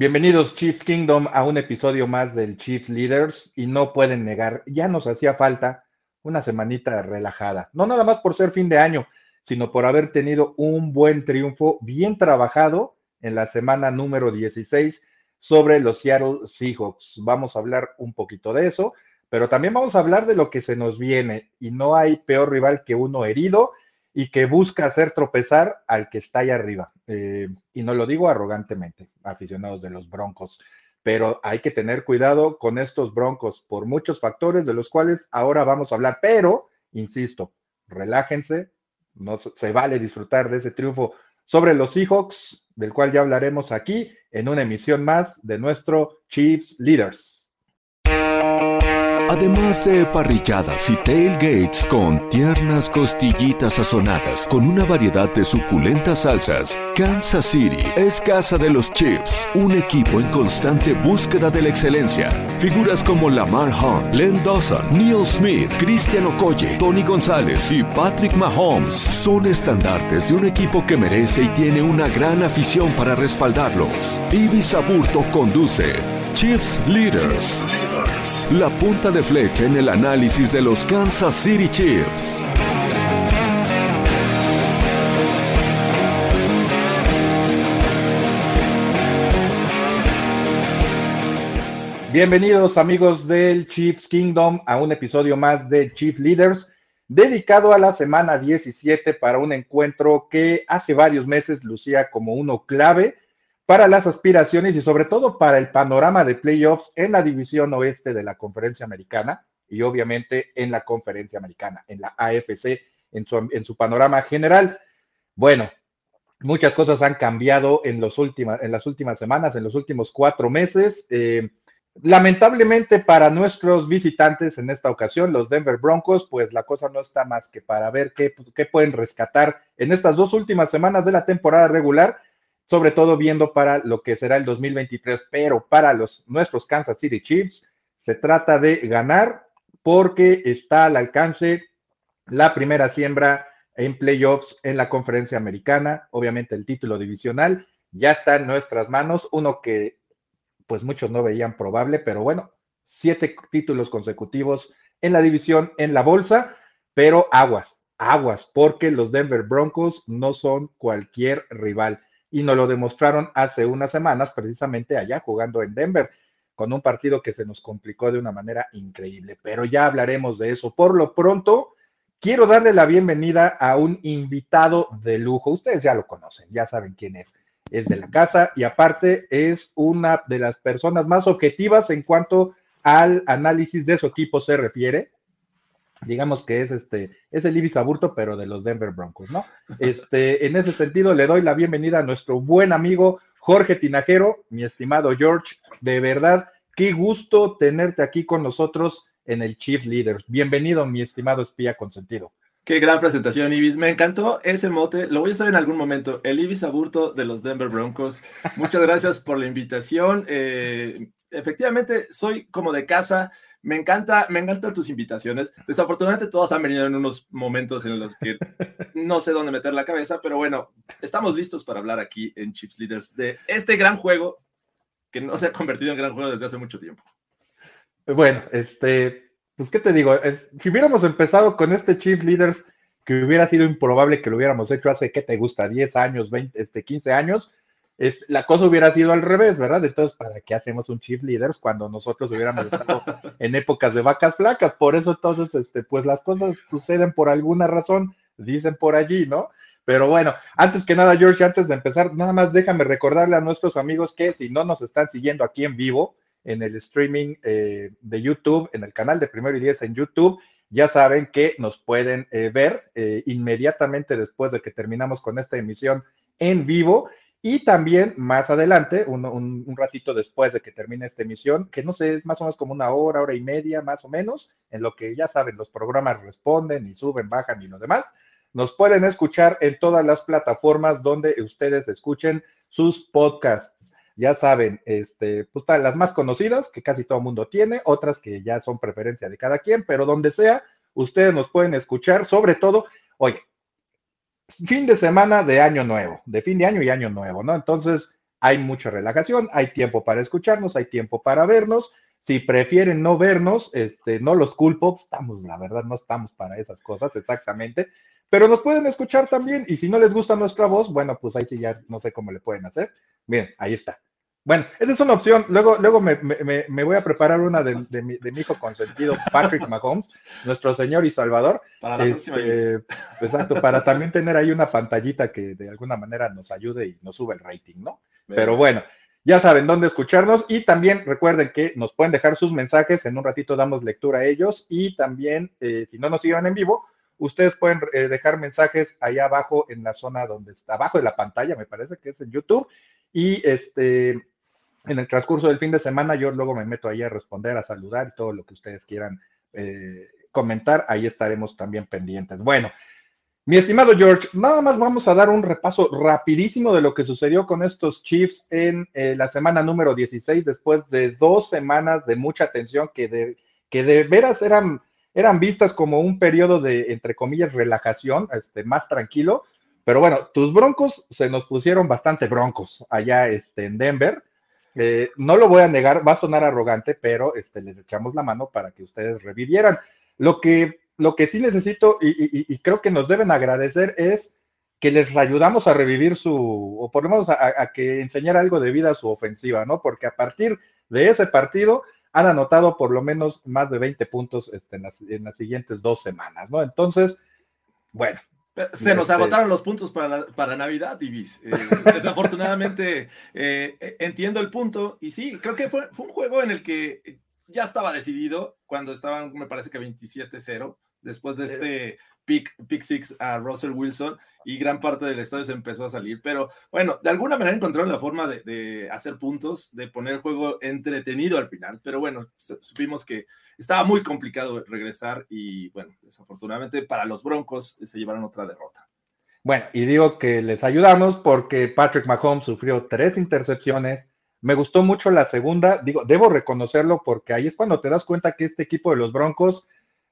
Bienvenidos Chiefs Kingdom a un episodio más del Chiefs Leaders. Y no pueden negar, ya nos hacía falta una semanita relajada, no nada más por ser fin de año, sino por haber tenido un buen triunfo bien trabajado en la semana número 16 sobre los Seattle Seahawks. Vamos a hablar un poquito de eso, pero también vamos a hablar de lo que se nos viene. Y no hay peor rival que uno herido y que busca hacer tropezar al que está ahí arriba. Eh, y no lo digo arrogantemente, aficionados de los Broncos, pero hay que tener cuidado con estos Broncos por muchos factores de los cuales ahora vamos a hablar. Pero, insisto, relájense, no se vale disfrutar de ese triunfo sobre los Seahawks, del cual ya hablaremos aquí en una emisión más de nuestro Chiefs Leaders. Además de parrilladas y tailgates con tiernas costillitas sazonadas con una variedad de suculentas salsas, Kansas City es casa de los Chiefs, un equipo en constante búsqueda de la excelencia. Figuras como Lamar Hunt, Len Dawson, Neil Smith, Christian Okoye, Tony González y Patrick Mahomes son estandartes de un equipo que merece y tiene una gran afición para respaldarlos. Ibis Aburto conduce Chiefs Leaders. La punta de flecha en el análisis de los Kansas City Chiefs. Bienvenidos amigos del Chiefs Kingdom a un episodio más de Chief Leaders dedicado a la semana 17 para un encuentro que hace varios meses lucía como uno clave para las aspiraciones y sobre todo para el panorama de playoffs en la división oeste de la conferencia americana y obviamente en la conferencia americana, en la AFC, en su, panorama general. Bueno, muchas cosas han cambiado en, los últimas, en las últimas semanas, en los últimos cuatro meses. Eh, lamentablemente para nuestros visitantes en esta ocasión, los Denver Broncos, pues la cosa no está más que para ver qué, pues, qué pueden rescatar en estas dos últimas semanas de la temporada regular sobre todo viendo para lo que será el 2023, pero para los nuestros Kansas City Chiefs se trata de ganar porque está al alcance la primera siembra en playoffs en la conferencia americana, obviamente el título divisional ya está en nuestras manos, uno que pues muchos no veían probable, pero bueno, siete títulos consecutivos en la división, en la bolsa, pero aguas, aguas, porque los Denver Broncos no son cualquier rival y nos lo demostraron hace unas semanas, precisamente allá jugando en Denver, con un partido que se nos complicó de una manera increíble, pero ya hablaremos de eso. Por lo pronto, quiero darle la bienvenida a un invitado de lujo. Ustedes ya lo conocen, ya saben quién es. Es de la casa y aparte es una de las personas más objetivas en cuanto al análisis de su equipo se refiere digamos que es este, es el Ibis Aburto, pero de los Denver Broncos, ¿no? Este, en ese sentido, le doy la bienvenida a nuestro buen amigo Jorge Tinajero, mi estimado George, de verdad, qué gusto tenerte aquí con nosotros en el Chief Leaders. Bienvenido, mi estimado espía consentido. Qué gran presentación, Ibis. Me encantó ese mote. Lo voy a usar en algún momento. El Ibis Aburto de los Denver Broncos. Muchas gracias por la invitación. Eh, efectivamente, soy como de casa. Me encanta, me encantan tus invitaciones. Desafortunadamente todas han venido en unos momentos en los que no sé dónde meter la cabeza, pero bueno, estamos listos para hablar aquí en Chiefs Leaders de este gran juego que no se ha convertido en gran juego desde hace mucho tiempo. Bueno, este, pues qué te digo, si hubiéramos empezado con este Chiefs Leaders que hubiera sido improbable que lo hubiéramos hecho hace, ¿qué te gusta? 10 años, 20, este, 15 años, la cosa hubiera sido al revés, ¿verdad? Entonces, ¿para qué hacemos un chief leaders cuando nosotros hubiéramos estado en épocas de vacas flacas? Por eso entonces, este, pues las cosas suceden por alguna razón, dicen por allí, ¿no? Pero bueno, antes que nada, George, antes de empezar, nada más déjame recordarle a nuestros amigos que si no nos están siguiendo aquí en vivo, en el streaming eh, de YouTube, en el canal de Primero y Diez en YouTube, ya saben que nos pueden eh, ver eh, inmediatamente después de que terminamos con esta emisión en vivo y también más adelante, un, ratito después de que termine esta emisión, que no sé, es más o menos como una hora, hora y media, más o menos, en lo que ya saben, los programas responden y suben, bajan y lo demás. Nos pueden escuchar en todas las plataformas donde ustedes escuchen sus podcasts. Ya saben, este, pues las más conocidas, que casi todo el mundo tiene, otras que ya son preferencia de cada quien, pero donde sea, ustedes nos pueden escuchar, sobre todo, oye, fin de semana de año nuevo, de fin de año y año nuevo, ¿no? Entonces, hay mucha relajación, hay tiempo para escucharnos, hay tiempo para vernos. Si prefieren no vernos, este, no los culpo, estamos, la verdad, no estamos para esas cosas exactamente, pero nos pueden escuchar también y si no les gusta nuestra voz, bueno, pues ahí sí ya no sé cómo le pueden hacer. Bien, ahí está. Bueno, esa es una opción. Luego, luego me, voy a preparar una de, mi, hijo consentido, Patrick Mahomes, nuestro Señor y Salvador. Para la este, Exacto, para también tener ahí una pantallita que de alguna manera nos ayude y nos sube el rating, ¿no? Pero bueno, ya saben dónde escucharnos y también recuerden que nos pueden dejar sus mensajes. En un ratito damos lectura a ellos y también, eh, si no nos sigan en vivo, ustedes pueden eh, dejar mensajes allá abajo en la zona donde está, abajo de la pantalla, me parece que es en YouTube. Y este, en el transcurso del fin de semana, yo luego me meto ahí a responder, a saludar todo lo que ustedes quieran eh, comentar. Ahí estaremos también pendientes. Bueno, mi estimado George, nada más vamos a dar un repaso rapidísimo de lo que sucedió con estos Chiefs en eh, la semana número 16, después de dos semanas de mucha tensión que de, que de veras eran, eran vistas como un periodo de, entre comillas, relajación, este, más tranquilo. Pero bueno, tus broncos se nos pusieron bastante broncos allá este, en Denver. Eh, no lo voy a negar, va a sonar arrogante, pero este, les echamos la mano para que ustedes revivieran. Lo que lo que sí necesito y, creo que nos deben agradecer es que les ayudamos a revivir su, o por lo menos a, que enseñar algo de vida a su ofensiva, ¿no? Porque a partir de ese partido han anotado por lo menos más de 20 puntos este, en, las, siguientes dos semanas, ¿no? Entonces, bueno. Se nos este agotaron los puntos para, para Navidad, Divis. Eh, desafortunadamente, eh, eh, entiendo el punto y sí, creo que fue, fue un juego en el que ya estaba decidido cuando estaban, me parece que 27-0 después de este pick, six a Russell Wilson y gran parte del estadio se empezó a salir. Pero bueno, de alguna manera encontraron la forma de, hacer puntos, de poner el juego entretenido al final. Pero bueno, supimos que estaba muy complicado regresar y bueno, desafortunadamente para los Broncos se llevaron otra derrota. Bueno, y digo que les ayudamos porque Patrick Mahomes sufrió tres intercepciones. Me gustó mucho la segunda, digo, debo reconocerlo porque ahí es cuando te das cuenta que este equipo de los Broncos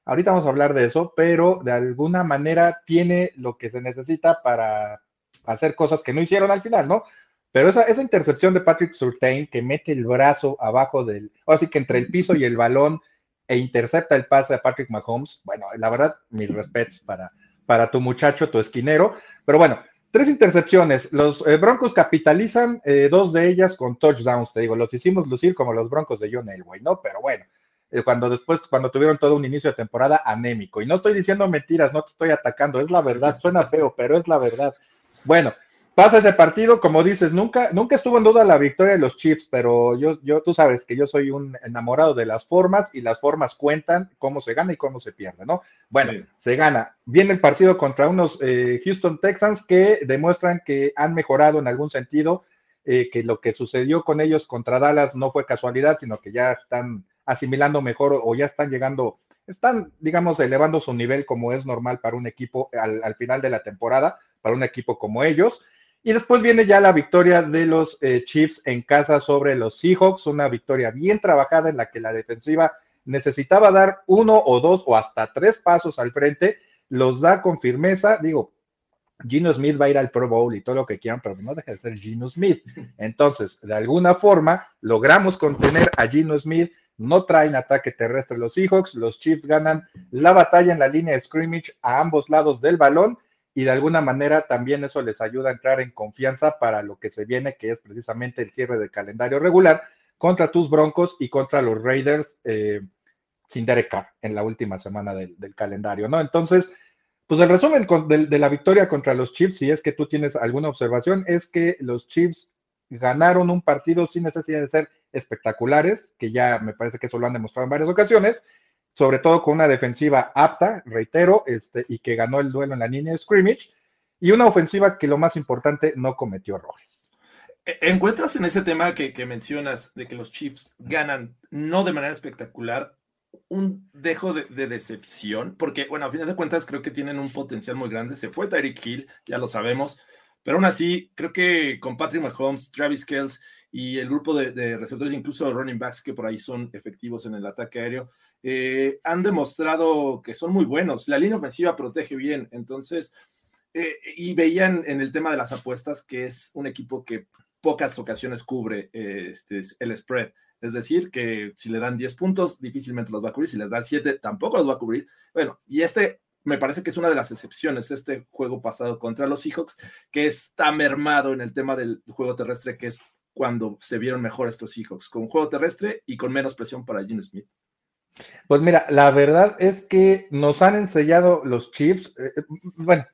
Ahorita vamos a hablar de eso, pero de alguna manera tiene lo que se necesita para hacer cosas que no hicieron al final, ¿no? Pero esa, esa intercepción de Patrick Surtain que mete el brazo abajo del, ahora sí que entre el piso y el balón e intercepta el pase a Patrick Mahomes, bueno, la verdad, mis respetos para, para tu muchacho, tu esquinero. Pero bueno, tres intercepciones. Los eh, Broncos capitalizan eh, dos de ellas con touchdowns, te digo, los hicimos lucir como los Broncos de John Elway, ¿no? Pero bueno, cuando después, cuando tuvieron todo un inicio de temporada anémico. Y no estoy diciendo mentiras, no te estoy atacando, es la verdad, suena feo, pero es la verdad. Bueno, pasa ese partido, como dices, nunca, nunca estuvo en duda la victoria de los Chiefs, pero yo, yo, tú sabes que yo soy un enamorado de las formas y las formas cuentan cómo se gana y cómo se pierde, ¿no? Bueno, se gana. Viene el partido contra unos eh, Houston Texans que demuestran que han mejorado en algún sentido, eh, que lo que sucedió con ellos contra Dallas no fue casualidad, sino que ya están asimilando mejor o ya están llegando, están, digamos, elevando su nivel como es normal para un equipo al, final de la temporada, para un equipo como ellos. Y después viene ya la victoria de los eh, Chiefs en casa sobre los Seahawks, una victoria bien trabajada en la que la defensiva necesitaba dar uno o dos o hasta tres pasos al frente, los da con firmeza, digo, Gino Smith va a ir al Pro Bowl y todo lo que quieran, pero no deja de ser Gino Smith. Entonces, de alguna forma, logramos contener a Gino Smith, no traen ataque terrestre los Seahawks, los Chiefs ganan la batalla en la línea de scrimmage a ambos lados del balón y de alguna manera también eso les ayuda a entrar en confianza para lo que se viene, que es precisamente el cierre del calendario regular contra tus Broncos y contra los Raiders eh, sin Derek Carr en la última semana del, calendario, ¿no? Entonces, pues el resumen de, de la victoria contra los Chiefs, si es que tú tienes alguna observación, es que los Chiefs ganaron un partido sin necesidad de ser espectaculares, que ya me parece que eso lo han demostrado en varias ocasiones, sobre todo con una defensiva apta, reitero, este, y que ganó el duelo en la línea scrimmage, y una ofensiva que lo más importante no cometió errores. E, ¿Encuentras en ese tema que, mencionas de que los Chiefs ganan no de manera espectacular un dejo de, de, decepción? Porque, bueno, a final de cuentas creo que tienen un potencial muy grande. Se fue Tyreek Hill, ya lo sabemos, pero aún así, creo que con Patrick Mahomes, Travis Kells y el grupo de, receptores, incluso running backs que por ahí son efectivos en el ataque aéreo, eh, han demostrado que son muy buenos. La línea ofensiva protege bien, entonces, eh, y veían en el tema de las apuestas que es un equipo que pocas ocasiones cubre este, el spread. Es decir, que si le dan 10 puntos, difícilmente los va a cubrir. Si les dan 7, tampoco los va a cubrir. Bueno, y este me parece que es una de las excepciones, este juego pasado contra los Seahawks, que está mermado en el tema del juego terrestre, que es cuando se vieron mejor estos Seahawks, con juego terrestre y con menos presión para Gene Smith. Pues mira, la verdad es que nos han enseñado los Chiefs, eh, eh, bueno,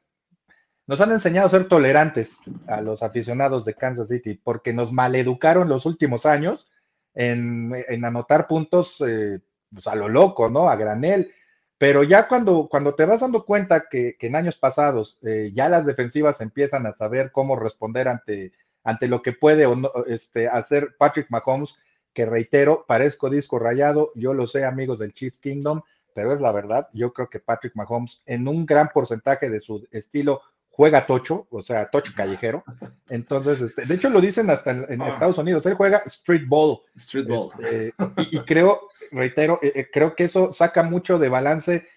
nos han enseñado a ser tolerantes a los aficionados de Kansas City, porque nos maleducaron los últimos años en, anotar puntos eh, pues a lo loco, ¿no? A granel. Pero ya cuando, cuando te vas dando cuenta que, en años pasados ya las defensivas empiezan a saber cómo responder ante, ante lo que puede o no, este, hacer Patrick Mahomes, que reitero, parezco disco rayado, yo lo sé amigos del Chiefs Kingdom, pero es la verdad, yo creo que Patrick Mahomes en un gran porcentaje de su estilo juega tocho, o sea, tocho callejero. Entonces, este, de hecho lo dicen hasta en, ah. Estados Unidos, él juega street ball. Street ball. Este, y, creo, reitero, eh, eh, creo que eso saca mucho de balance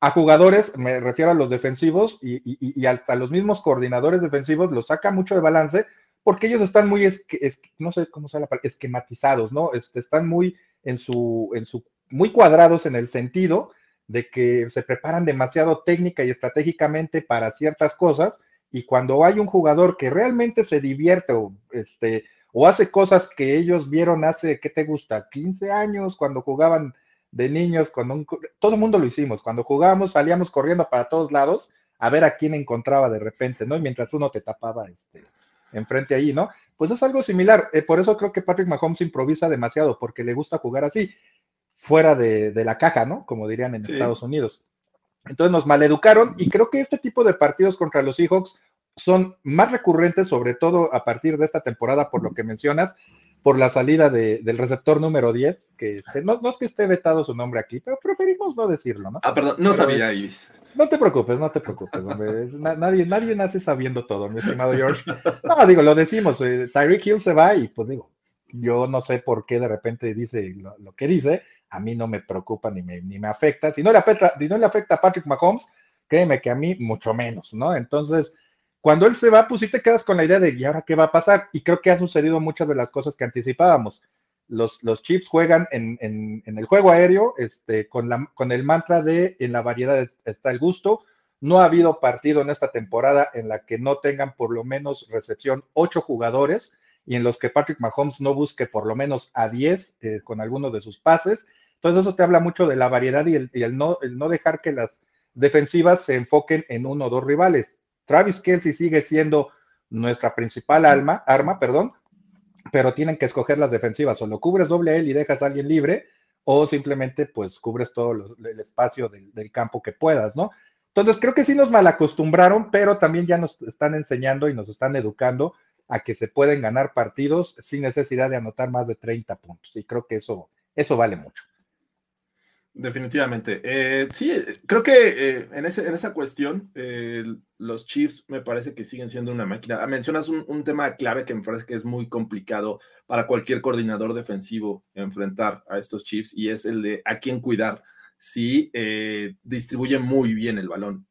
a jugadores, me refiero a los defensivos y, y, hasta los mismos coordinadores defensivos, los saca mucho de balance porque ellos están muy, no sé cómo esquematizados, ¿no? Este, están muy en su, en su, muy cuadrados en el sentido de que se preparan demasiado técnica y estratégicamente para ciertas cosas y cuando hay un jugador que realmente se divierte o, este, o hace cosas que ellos vieron hace, ¿qué te gusta? 15 años, cuando jugaban de niños, cuando todo el mundo lo hicimos, cuando jugábamos salíamos corriendo para todos lados a ver a quién encontraba de repente, ¿no? Y mientras uno te tapaba este, enfrente ahí, ¿no? Pues es algo similar. Eh, por eso creo que Patrick Mahomes improvisa demasiado, porque le gusta jugar así, fuera de, la caja, ¿no? Como dirían en Estados Unidos. Entonces nos maleducaron y creo que este tipo de partidos contra los Seahawks son más recurrentes, sobre todo a partir de esta temporada, por lo que mencionas, por la salida del receptor número 10, que este, no, es que esté vetado su nombre aquí, pero preferimos no decirlo, ¿no? Ah, perdón, no sabía, Ibis. No te preocupes, no te preocupes, hombre. nadie, nadie nace sabiendo todo, mi estimado George. No, digo, lo decimos, eh, Tyreek Hill se va y pues digo, yo no sé por qué de repente dice lo, que dice, a mí no me preocupa ni me, ni me afecta. Si no, le afecta, si no le afecta a Patrick Mahomes, créeme que a mí mucho menos, ¿no? Entonces, cuando él se va, pues sí te quedas con la idea de, ¿y ahora qué va a pasar? Y creo que ha sucedido muchas de las cosas que anticipábamos. Los, los Chiefs juegan en, el juego aéreo este, con, la, con el mantra de en la variedad está el gusto. No ha habido partido en esta temporada en la que no tengan por lo menos recepción ocho jugadores y en los que Patrick Mahomes no busque por lo menos a diez eh, con alguno de sus pases. Entonces eso te habla mucho de la variedad y, el, no, el no dejar que las defensivas se enfoquen en uno o dos rivales. Travis Kelsey sigue siendo nuestra principal alma, arma, perdón, pero tienen que escoger las defensivas. O lo cubres doble él y dejas a alguien libre, o simplemente pues cubres todo el espacio del, del, campo que puedas, ¿no? Entonces creo que sí nos malacostumbraron, pero también ya nos están enseñando y nos están educando a que se pueden ganar partidos sin necesidad de anotar más de 30 puntos. Y creo que eso, eso vale mucho. Definitivamente. Eh, sí, creo que eh, en, ese, en esa cuestión, eh, los Chiefs me parece que siguen siendo una máquina. Ah, mencionas un, tema clave que me parece que es muy complicado para cualquier coordinador defensivo enfrentar a estos Chiefs y es el de a quién cuidar si distribuye muy bien el balón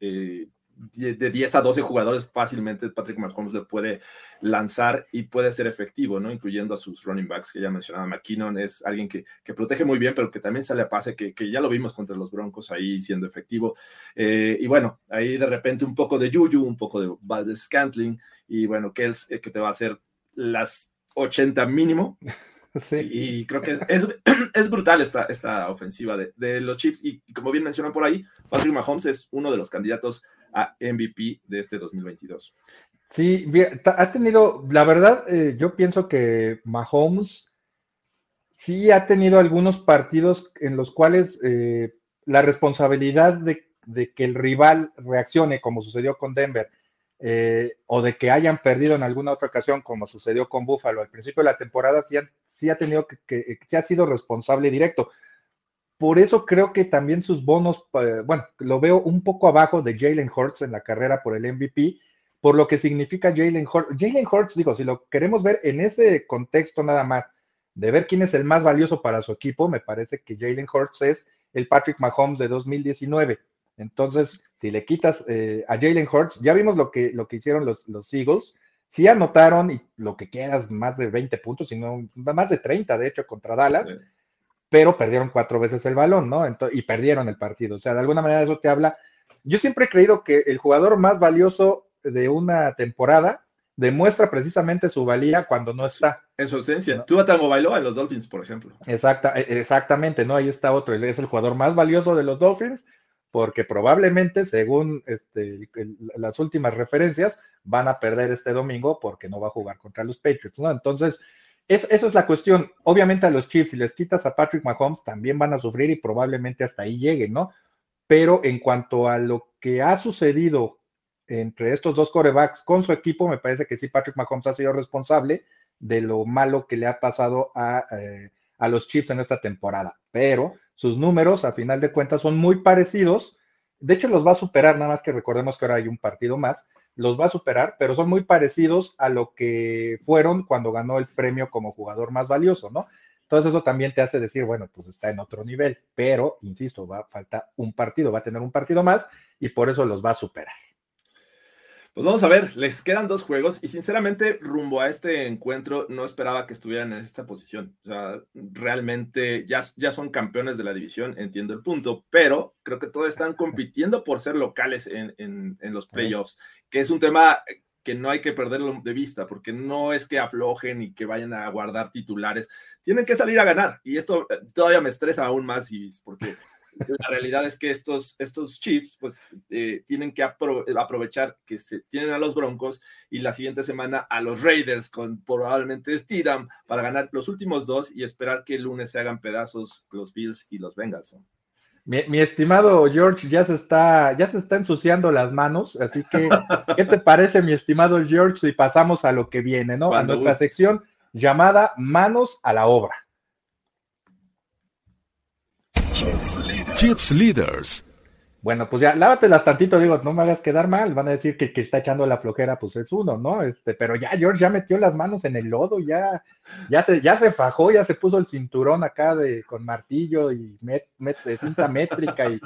de 10 a 12 jugadores fácilmente Patrick Mahomes le puede lanzar y puede ser efectivo, ¿no? Incluyendo a sus running backs que ya mencionaba McKinnon, es alguien que, protege muy bien, pero que también sale a pase, que, ya lo vimos contra los Broncos ahí siendo efectivo. Eh, y bueno, ahí de repente un poco de Juju, un poco de Valdez Scantling, y bueno, Kels eh, que te va a hacer las 80 mínimo. Y, creo que es, es, brutal esta, esta ofensiva de, de los Chiefs. Y, como bien mencionan por ahí, Patrick Mahomes es uno de los candidatos a MVP de este 2022. Sí, ha tenido, la verdad, eh, yo pienso que Mahomes sí ha tenido algunos partidos en los cuales eh, la responsabilidad de, que el rival reaccione, como sucedió con Denver, eh, o de que hayan perdido en alguna otra ocasión, como sucedió con Buffalo al principio de la temporada, sí, ha tenido que, que, sí ha sido responsable directo. Por eso creo que también sus bonos, eh, bueno, lo veo un poco abajo de Jalen Hurts en la carrera por el MVP, por lo que significa Jalen Hurts. Jalen Hurts, digo, si lo queremos ver en ese contexto nada más, de ver quién es el más valioso para su equipo, me parece que Jalen Hurts es el Patrick Mahomes de 2019. Entonces, si le quitas eh, a Jalen Hurts, ya vimos lo que, lo que hicieron los, los Eagles, sí anotaron y lo que quieras, más de 20 puntos, sino más de 30, de hecho, contra Dallas, pero perdieron cuatro veces el balón, ¿no? y perdieron el partido. O sea, de alguna manera eso te habla. Yo siempre he creído que el jugador más valioso de una temporada demuestra precisamente su valía cuando no está. En su esencia. Tú Tango bailó en los Dolphins, por ejemplo. Exacta, e, exactamente, ¿no? Ahí está otro. Es el jugador más valioso de los Dolphins porque probablemente, según este, las últimas referencias, van a perder este domingo porque no va a jugar contra los Patriots, ¿no? Entonces, es, eso es la cuestión. Obviamente a los Chiefs, si les quitas a Patrick Mahomes, también van a sufrir y probablemente hasta ahí lleguen, ¿no? Pero en cuanto a lo que ha sucedido entre estos dos corebacks con su equipo, me parece que sí, Patrick Mahomes ha sido responsable de lo malo que le ha pasado a, eh, a los Chiefs en esta temporada. Pero sus números, a final de cuentas, son muy parecidos. De hecho, los va a superar, nada más que recordemos que ahora hay un partido más, los va a superar, pero son muy parecidos a lo que fueron cuando ganó el premio como jugador más valioso, ¿no? Entonces eso también te hace decir, bueno, pues está en otro nivel, pero, insisto, va a faltar un partido, va a tener un partido más y por eso los va a superar. Pues vamos a ver, les quedan dos juegos y sinceramente rumbo a este encuentro no esperaba que estuvieran en esta posición. O sea, realmente ya, ya son campeones de la división, entiendo el punto, pero creo que todos están compitiendo por ser locales en, en, en los playoffs, que es un tema que no hay que perderlo de vista, porque no es que aflojen y que vayan a guardar titulares, tienen que salir a ganar. Y esto eh, todavía me estresa aún más, y porque la realidad es que estos, estos Chiefs pues eh, tienen que aprovechar que se tienen a los Broncos y la siguiente semana a los Raiders con probablemente Steedham para ganar los últimos dos y esperar que el lunes se hagan pedazos los Bills y los Bengals. Mi, estimado George ya se está ya se está ensuciando las manos, así que ¿qué te parece mi estimado George si pasamos a lo que viene, ¿no? a nuestra sección llamada Manos a la obra. Chips Leaders. Bueno, pues ya, lávatelas tantito, digo, no me hagas quedar mal, van a decir que, está echando la flojera, pues es uno, ¿no? Este, pero ya George ya metió las manos en el lodo, ya, ya se, ya se fajó, ya se puso el cinturón acá de, con martillo y cinta métrica y,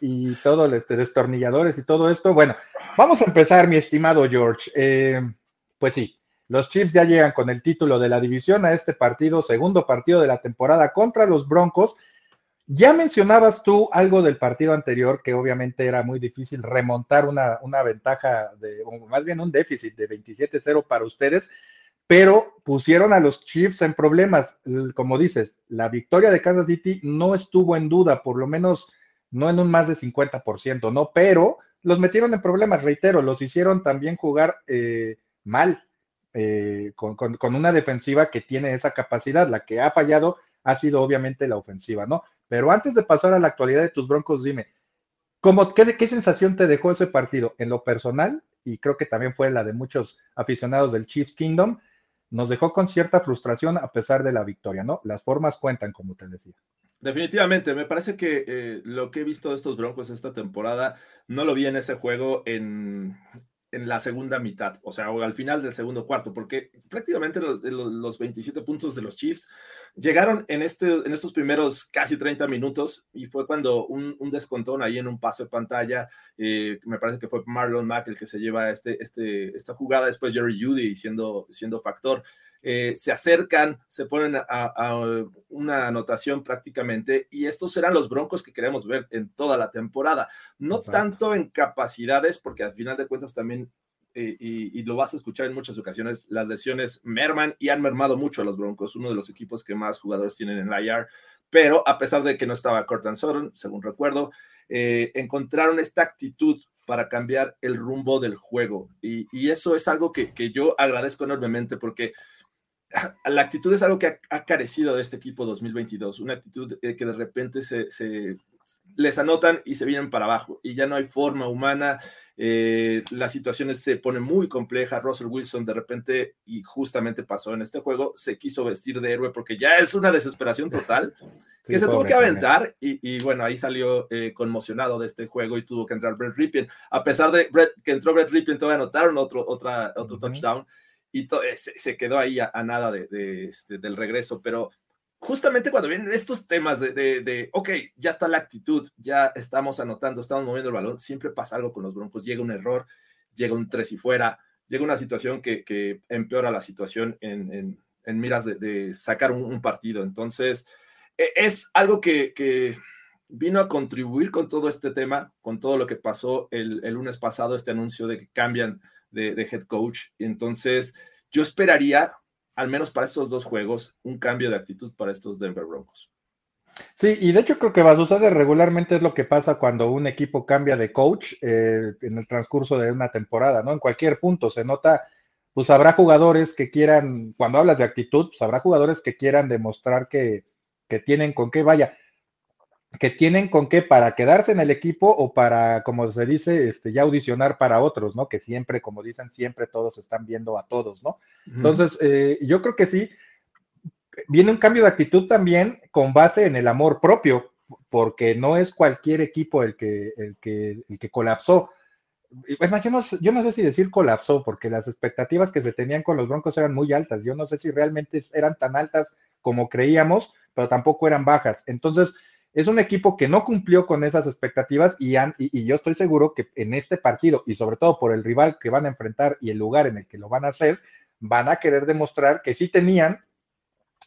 y todo, este, destornilladores y todo esto. Bueno, vamos a empezar, mi estimado George. Eh, pues sí, los Chiefs ya llegan con el título de la división a este partido, segundo partido de la temporada contra los Broncos ya mencionabas tú algo del partido anterior, que obviamente era muy difícil remontar una, ventaja, de, o más bien un déficit de 27-0 para ustedes, pero pusieron a los Chiefs en problemas. Como dices, la victoria de Kansas City no estuvo en duda, por lo menos no en un más de 50%, ¿no? Pero los metieron en problemas, reitero, los hicieron también jugar eh, mal, eh, con una defensiva que tiene esa capacidad. La que ha fallado ha sido obviamente la ofensiva, ¿no? Pero antes de pasar a la actualidad de tus Broncos, dime, ¿cómo, qué, ¿qué sensación te dejó ese partido en lo personal? Y creo que también fue la de muchos aficionados del Chiefs Kingdom. Nos dejó con cierta frustración a pesar de la victoria, ¿no? Las formas cuentan, como te decía. Definitivamente, me parece que eh, lo que he visto de estos Broncos esta temporada no lo vi en ese juego en, en la segunda mitad, o sea, o al final del segundo cuarto, porque prácticamente los, los 27 puntos de los Chiefs llegaron en, este, en estos primeros casi 30 minutos y fue cuando un, un descontón ahí en un paso de pantalla, eh, me parece que fue Marlon Mack el que se lleva este, este, esta jugada, después Jerry Judy siendo, siendo factor. Eh, se acercan, se ponen a, una anotación prácticamente, y estos serán los broncos que queremos ver en toda la temporada. No tanto en capacidades, porque al final de cuentas también, eh, y, lo vas a escuchar en muchas ocasiones, las lesiones merman y han mermado mucho a los broncos, uno de los equipos que más jugadores tienen en la IR, pero a pesar de que no estaba Cortan Sutton, según recuerdo, eh, encontraron esta actitud para cambiar el rumbo del juego. Y, eso es algo que, que, yo agradezco enormemente porque la actitud es algo que ha, carecido de este equipo 2022, una actitud eh, que de repente se, les anotan y se vienen para abajo y ya no hay forma humana, eh, las situaciones se ponen muy complejas, Russell Wilson de repente, y justamente pasó en este juego, se quiso vestir de héroe porque ya es una desesperación total, que se tuvo que aventar y, bueno, ahí salió eh, conmocionado de este juego y tuvo que entrar Brett Ripien, a pesar de que entró Brett Ripien, todavía anotaron otro, otra, otro touchdown y eh, se, quedó ahí a, nada de, este, del regreso, pero justamente cuando vienen estos temas de, de, ok, ya está la actitud, ya estamos anotando, estamos moviendo el balón, siempre pasa algo con los Broncos, llega un error, llega un tres y fuera, llega una situación que, empeora la situación en, miras de, sacar un, partido. Entonces, e, es algo que, vino a contribuir con todo este tema, con todo lo que pasó el, lunes pasado, este anuncio de que cambian de, head coach. Entonces, yo esperaría, al menos para estos dos juegos, un cambio de actitud para estos Denver Broncos. Sí, y de hecho creo que va a regularmente es lo que pasa cuando un equipo cambia de coach eh, en el transcurso de una temporada, ¿no? En cualquier punto se nota, pues habrá jugadores que quieran, cuando hablas de actitud, pues habrá jugadores que quieran demostrar que, que tienen con qué, vaya, que tienen con qué para quedarse en el equipo o para, como se dice, este, ya audicionar para otros, ¿no? Que siempre, como dicen, siempre todos están viendo a todos, ¿no? Entonces, eh, yo creo que sí, viene un cambio de actitud también con base en el amor propio, porque no es cualquier equipo el que, el que, el que colapsó. Bueno, yo no, yo no sé si decir colapsó, porque las expectativas que se tenían con los Broncos eran muy altas. Yo no sé si realmente eran tan altas como creíamos, pero tampoco eran bajas. Entonces, es un equipo que no cumplió con esas expectativas y, y, yo estoy seguro que en este partido, y sobre todo por el rival que van a enfrentar y el lugar en el que lo van a hacer, van a querer demostrar que sí tenían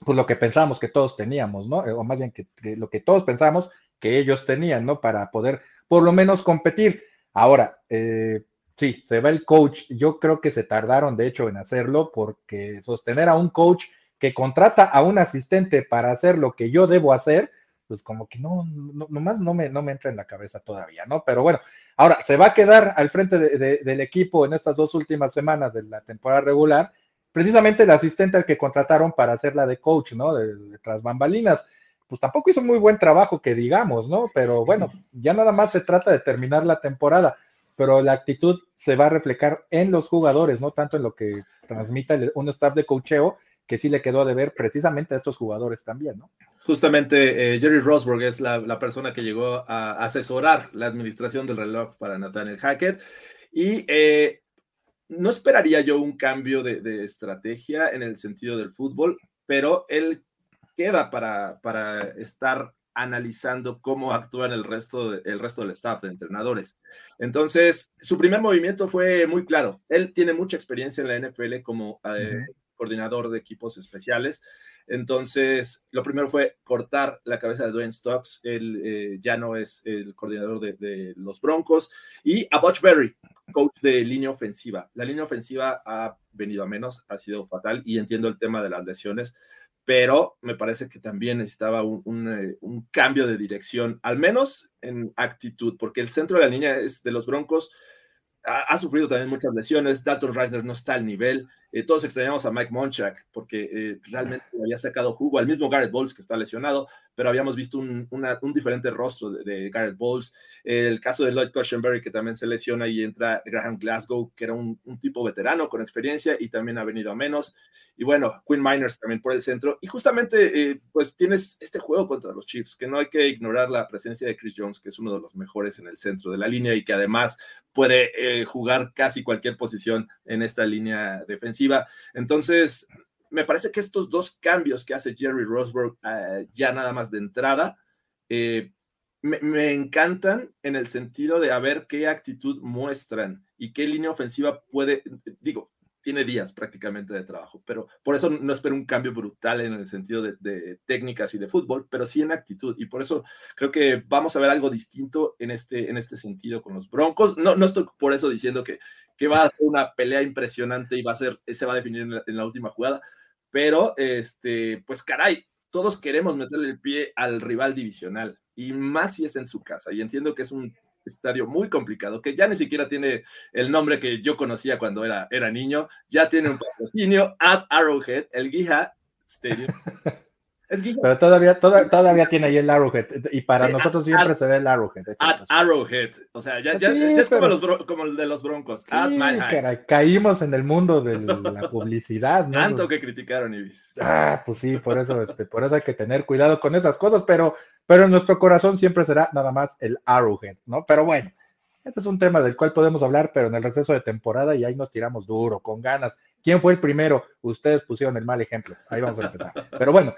pues lo que pensábamos que todos teníamos, ¿no? O más bien que, lo que todos pensamos que ellos tenían, ¿no? Para poder por lo menos competir. Ahora, eh, sí, se va el coach. Yo creo que se tardaron, de hecho, en hacerlo porque sostener a un coach que contrata a un asistente para hacer lo que yo debo hacer, pues como que no, no nomás no me, no me entra en la cabeza todavía, ¿no? Pero bueno, ahora se va a quedar al frente del equipo en estas dos últimas semanas de la temporada regular precisamente el asistente al que contrataron para hacer la de coach, ¿no? De, tras bambalinas. Pues tampoco hizo muy buen trabajo, que digamos, ¿no? Pero bueno, ya nada más se trata de terminar la temporada, pero la actitud se va a reflejar en los jugadores, ¿no? Tanto en lo que transmita un staff de coacheo, que sí le quedó de ver precisamente a estos jugadores también, ¿no? Justamente eh, Jerry Rosberg es la, persona que llegó a asesorar la administración del reloj para Nathaniel Hackett. Y eh, no esperaría yo un cambio de, estrategia en el sentido del fútbol, pero él queda para, para estar analizando cómo actúan el resto, el resto del staff de entrenadores. Entonces, su primer movimiento fue muy claro. Él tiene mucha experiencia en la NFL como eh, coordinador de equipos especiales. Entonces, lo primero fue cortar la cabeza de Dwayne Stocks. Él eh, ya no es el coordinador de, los Broncos. Y a Butch Berry coach de línea ofensiva. La línea ofensiva ha venido a menos, ha sido fatal y entiendo el tema de las lesiones, pero me parece que también necesitaba un, eh, un, cambio de dirección, al menos en actitud, porque el centro de la línea es de los Broncos ha, sufrido también muchas lesiones. Dalton Reisner no está al nivel. Eh, todos extrañamos a Mike Monchak porque eh, realmente había sacado jugo al mismo Garrett Bowles que está lesionado, pero habíamos visto un, un diferente rostro de, Garrett Bowles. el caso de Lloyd Cushenberry que también se lesiona y entra Graham Glasgow, que era un, un, tipo veterano con experiencia y también ha venido a menos. Y bueno, Quinn Miners también por el centro. Y justamente, eh, pues tienes este juego contra los Chiefs, que no hay que ignorar la presencia de Chris Jones, que es uno de los mejores en el centro de la línea y que además puede jugar casi cualquier posición en esta línea defensiva. Entonces, me parece que estos dos cambios que hace Jerry Rosberg eh, ya nada más de entrada, eh, me, me, encantan en el sentido de a ver qué actitud muestran y qué línea ofensiva puede, digo, tiene días prácticamente de trabajo, pero por eso no espero un cambio brutal en el sentido de, técnicas y de fútbol, pero sí en actitud. Y por eso creo que vamos a ver algo distinto en este, en este sentido con los Broncos. No, no estoy por eso diciendo que, que va a ser una pelea impresionante y va a ser, se va a definir en la, última jugada, pero este, pues caray, todos queremos meterle el pie al rival divisional y más si es en su casa. Y entiendo que es un estadio muy complicado, que ya ni siquiera tiene el nombre que yo conocía cuando era, era niño, ya tiene un patrocinio, at Arrowhead, el Guija Stadium. Es Pero todavía, todavía tiene ahí el Arrowhead, y para nosotros siempre se ve el Arrowhead. At Arrowhead, o sea, ya, ya, es como, los como, el de los Broncos. caímos en el mundo de la publicidad. ¿no? Tanto que criticaron, Ibis. Ah, pues sí, por eso, este, por eso hay que tener cuidado con esas cosas, pero pero en nuestro corazón siempre será nada más el Arrowhead, ¿no? Pero bueno, este es un tema del cual podemos hablar, pero en el receso de temporada y ahí nos tiramos duro, con ganas. ¿Quién fue el primero? Ustedes pusieron el mal ejemplo. Ahí vamos a empezar. Pero bueno,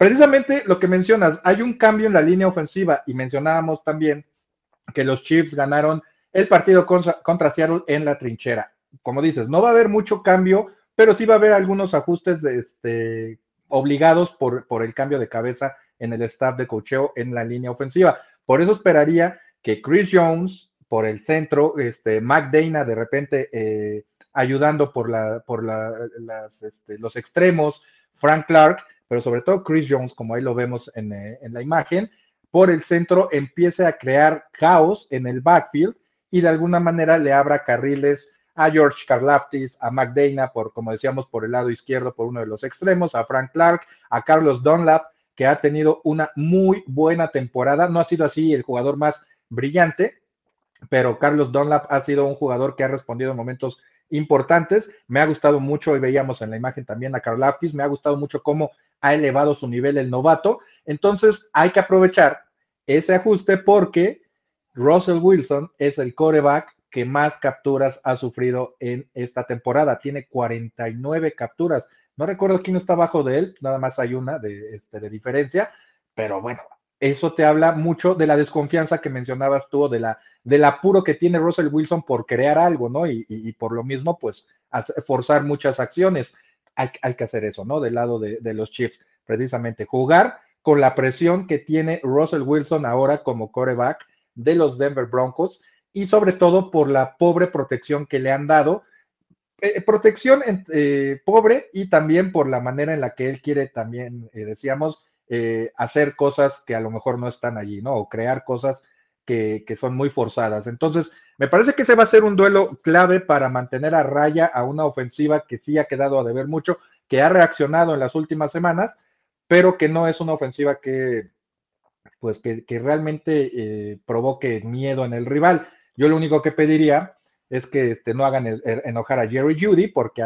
precisamente lo que mencionas, hay un cambio en la línea ofensiva y mencionábamos también que los Chiefs ganaron el partido contra, Seattle en la trinchera. como dices, no va a haber mucho cambio, pero sí va a haber algunos ajustes este, obligados por, el cambio de cabeza en el staff de cocheo en la línea ofensiva. Por eso esperaría que Chris Jones por el centro, este, Dana de repente eh, ayudando por, la, por este, los extremos, Frank Clark, pero sobre todo Chris Jones, como ahí lo vemos en, eh, en la imagen, por el centro empiece a crear caos en el backfield y de alguna manera le abra carriles a George Karlaftis, a McDana, por, como decíamos, por el lado izquierdo, por uno de los extremos, a Frank Clark, a Carlos Dunlap, que ha tenido una muy buena temporada. No ha sido así el jugador más brillante, pero Carlos Dunlap ha sido un jugador que ha respondido en momentos importantes. Me ha gustado mucho, y veíamos en la imagen también a Karlaftis, me ha gustado mucho cómo ha elevado su nivel el novato. Entonces hay que aprovechar ese ajuste porque Russell Wilson es el coreback que más capturas ha sufrido en esta temporada. Tiene 49 capturas. No recuerdo quién está abajo de él, nada más hay una de, este, de diferencia, pero bueno, eso te habla mucho de la desconfianza que mencionabas tú, de la, del apuro que tiene Russell Wilson por crear algo, ¿no? Y, por lo mismo, pues, forzar muchas acciones. Hay, que hacer eso, ¿no? Del lado de, de, los Chiefs, precisamente, jugar con la presión que tiene Russell Wilson ahora como coreback de los Denver Broncos y sobre todo por la pobre protección que le han dado. Eh, protección eh, pobre y también por la manera en la que él quiere también, eh, decíamos, hacer cosas que a lo mejor no están allí, ¿no? O crear cosas que, que, son muy forzadas. Entonces, me parece que ese va a ser un duelo clave para mantener a raya a una ofensiva que sí ha quedado a deber mucho, que ha reaccionado en las últimas semanas, pero que no es una ofensiva que, pues que, realmente eh, provoque miedo en el rival. Yo lo único que pediría es que este, no hagan enojar a Jerry Judy, porque,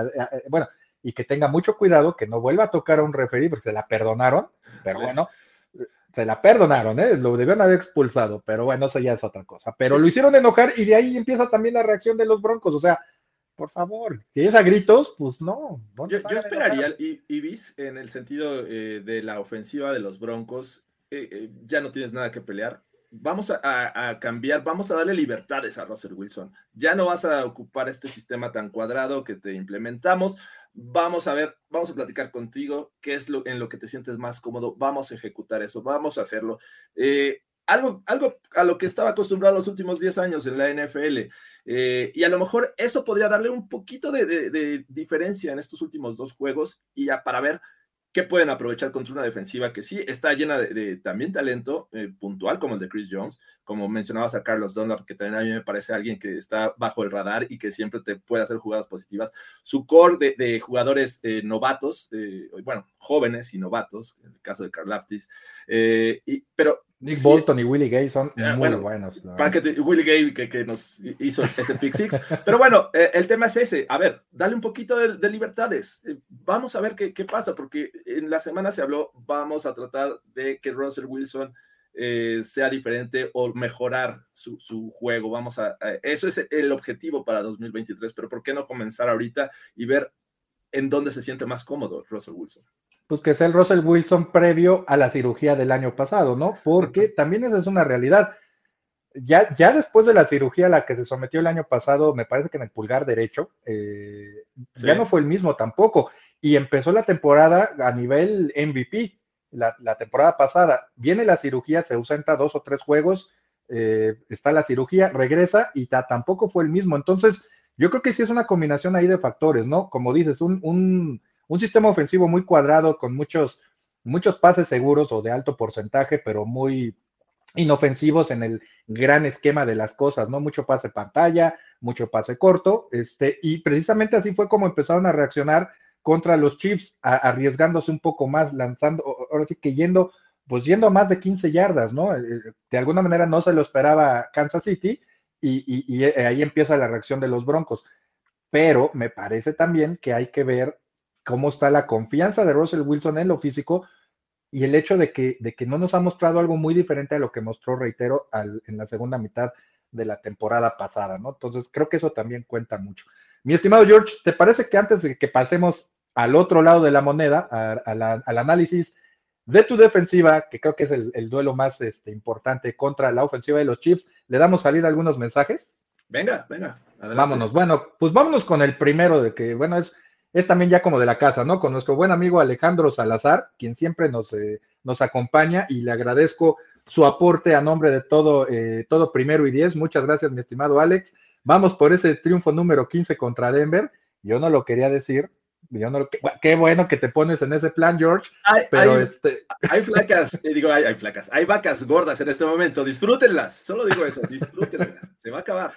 bueno, y que tenga mucho cuidado, que no vuelva a tocar a un referee, porque se la perdonaron, pero bueno, se la perdonaron, ¿eh? lo debieron haber expulsado, pero bueno, eso ya es otra cosa. Pero lo hicieron enojar y de ahí empieza también la reacción de los Broncos, o sea, por favor, si es a gritos, pues no. yo, esperaría, Ibis, en el sentido eh, de la ofensiva de los Broncos, eh, eh, ya no tienes nada que pelear. Vamos a, cambiar, vamos a darle libertades a Russell Wilson. Ya no vas a ocupar este sistema tan cuadrado que te implementamos. Vamos a ver, vamos a platicar contigo qué es lo en lo que te sientes más cómodo. Vamos a ejecutar eso, vamos a hacerlo. Eh, algo, algo a lo que estaba acostumbrado los últimos 10 años en la NFL. y a lo mejor eso podría darle un poquito de, diferencia en estos últimos dos juegos y ya para ver que pueden aprovechar contra una defensiva que sí está llena de, también talento eh, puntual, como el de Chris Jones, como mencionabas a Carlos Dunlap, que también a mí me parece alguien que está bajo el radar y que siempre te puede hacer jugadas positivas. Su core de, jugadores eh, novatos, eh, bueno, jóvenes y novatos, en el caso de Carl Laftis, y, pero Nick Bolton y Willie Gay son ah, muy buenos. Para que Willie Gay que, nos hizo ese pick six. Pero bueno, eh, el tema es ese. A ver, dale un poquito de, libertades. Eh, vamos a ver qué, qué, pasa, porque en la semana se habló, vamos a tratar de que Russell Wilson eh, sea diferente o mejorar su, su juego. Vamos a, eso es el objetivo para 2023, pero ¿por qué no comenzar ahorita y ver en dónde se siente más cómodo Russell Wilson? Pues que es el Russell Wilson previo a la cirugía del año pasado, ¿no? Porque también esa es una realidad. Ya, ya después de la cirugía a la que se sometió el año pasado, me parece que en el pulgar derecho, eh, ya no fue el mismo tampoco. Y empezó la temporada a nivel MVP, la, temporada pasada. Viene la cirugía, se ausenta dos o tres juegos, eh, está la cirugía, regresa y tampoco fue el mismo. Entonces, yo creo que sí es una combinación ahí de factores, ¿no? Como dices, un, un un sistema ofensivo muy cuadrado con muchos, muchos pases seguros o de alto porcentaje, pero muy inofensivos en el gran esquema de las cosas, ¿no? Mucho pase pantalla, mucho pase corto, este, y precisamente así fue como empezaron a reaccionar contra los Chiefs, arriesgándose un poco más, lanzando, ahora sí que yendo, pues yendo a más de 15 yardas, ¿no? Eh, eh, de alguna manera no se lo esperaba Kansas City y, y ahí empieza la reacción de los Broncos. Pero me parece también que hay que ver cómo está la confianza de Russell Wilson en lo físico y el hecho de que, de que no nos ha mostrado algo muy diferente a lo que mostró, reitero, en la segunda mitad de la temporada pasada, ¿no? Entonces, creo que eso también cuenta mucho. Mi estimado George, ¿te parece que antes de que pasemos al otro lado de la moneda, al análisis de tu defensiva, que creo que es el, duelo más este, importante contra la ofensiva de los Chiefs, le damos salida a algunos mensajes? Venga, venga, Vámonos. Bueno, pues vámonos con el primero de que, bueno, es, es también ya como de la casa, ¿no? Con nuestro buen amigo Alejandro Salazar, quien siempre nos, eh, nos acompaña y le agradezco su aporte a nombre de todo, eh, todo primero y diez. Muchas gracias, mi estimado Alex. Vamos por ese triunfo número 15 contra Denver. Yo no lo quería decir, yo no, qué bueno que te pones en ese plan, George. Hay, pero hay, este... hay flacas, digo, hay, hay, flacas, hay vacas gordas en este momento. Disfrútenlas, solo digo eso, disfrútenlas. Se va a acabar.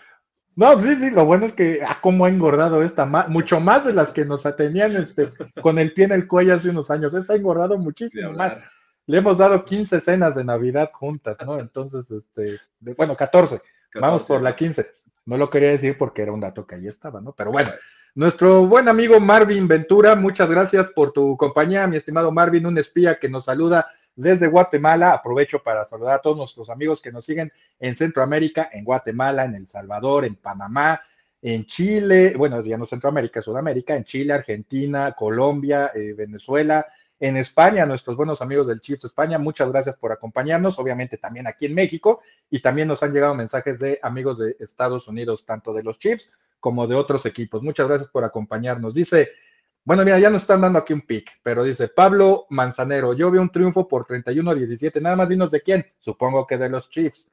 No, sí, sí, lo bueno es que ah, cómo ha engordado esta, mucho más de las que nos tenían este, con el pie en el cuello hace unos años. Está engordado muchísimo más. Le hemos dado 15 cenas de Navidad juntas, ¿no? Entonces, este, de, bueno, 14. 14. Vamos por la 15. No lo quería decir porque era un dato que ahí estaba, ¿no? Pero bueno, nuestro buen amigo Marvin Ventura, muchas gracias por tu compañía, mi estimado Marvin, un espía que nos saluda desde Guatemala. Aprovecho para saludar a todos nuestros amigos que nos siguen en Centroamérica, en Guatemala, en El Salvador, en Panamá, en Chile, bueno, ya no Centroamérica, Sudamérica, en Chile, Argentina, Colombia, eh, Venezuela, en España, nuestros buenos amigos del Chiefs España, muchas gracias por acompañarnos, obviamente también aquí en México, y también nos han llegado mensajes de amigos de Estados Unidos, tanto de los Chiefs como de otros equipos. Muchas gracias por acompañarnos. Dice, bueno, mira, ya nos están dando aquí un pick, pero dice Pablo Manzanero, yo veo un triunfo por 31 a 17, nada más dinos de quién, supongo que de los Chiefs.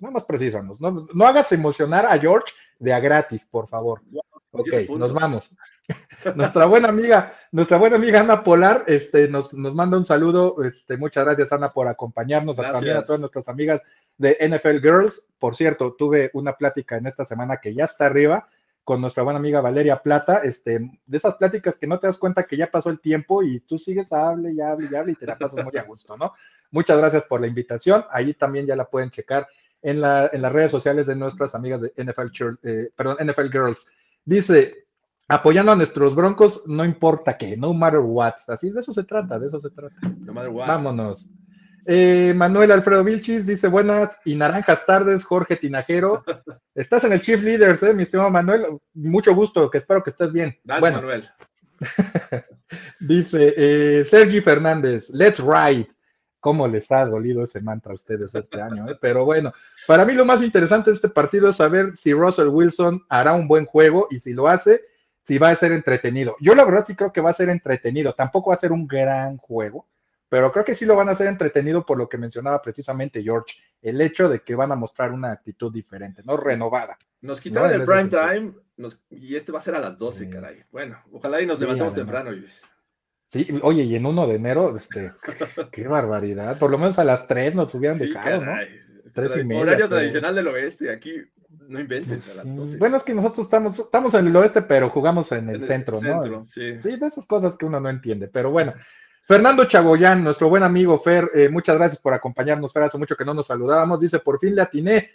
No más precisanos, no, no hagas emocionar a George de a gratis, por favor. Ok, nos vamos. nuestra buena amiga, nuestra buena amiga Ana Polar, este, nos, nos manda un saludo. Este, muchas gracias, Ana, por acompañarnos, a, también a todas nuestras amigas de NFL Girls. Por cierto, tuve una plática en esta semana que ya está arriba con nuestra buena amiga Valeria Plata, este, de esas pláticas que no te das cuenta que ya pasó el tiempo y tú sigues, hable y hable y hable y te la pasas muy a gusto, ¿no? Muchas gracias por la invitación. Ahí también ya la pueden checar en, la, en las redes sociales de nuestras amigas de NFL, eh, perdón, NFL Girls. Dice, apoyando a nuestros broncos, no importa qué, no matter what. Así de eso se trata, de eso se trata. No matter what. Vámonos. Eh, Manuel Alfredo Vilchis dice buenas y naranjas tardes, Jorge Tinajero. Estás en el Chief Leaders, eh, mi estimado Manuel. Mucho gusto, que espero que estés bien. Gracias, bueno. Manuel. dice eh, Sergi Fernández, let's ride. ¿Cómo les ha dolido ese mantra a ustedes este año? Eh? Pero bueno, para mí lo más interesante de este partido es saber si Russell Wilson hará un buen juego y si lo hace, si va a ser entretenido. Yo la verdad sí creo que va a ser entretenido. Tampoco va a ser un gran juego, pero creo que sí lo van a hacer entretenido por lo que mencionaba precisamente George, el hecho de que van a mostrar una actitud diferente, ¿no? Renovada. Nos quitaron ¿no? el prime time nos, y este va a ser a las 12, sí. caray. Bueno, ojalá y nos sí, levantamos temprano, Luis. Sí, oye, y en 1 de enero, este, qué barbaridad. Por lo menos a las 3 nos hubieran sí, dejado, caray. ¿no? Tres y media, Horario tradicional del oeste, aquí no inventes a las 12. Bueno, es que nosotros estamos, estamos en el oeste, pero jugamos en el, en el centro, centro, ¿no? Sí. sí, de esas cosas que uno no entiende, pero bueno. Fernando Chagoyán, nuestro buen amigo Fer, eh, muchas gracias por acompañarnos, Fer, hace mucho que no nos saludábamos, dice, por fin le atiné,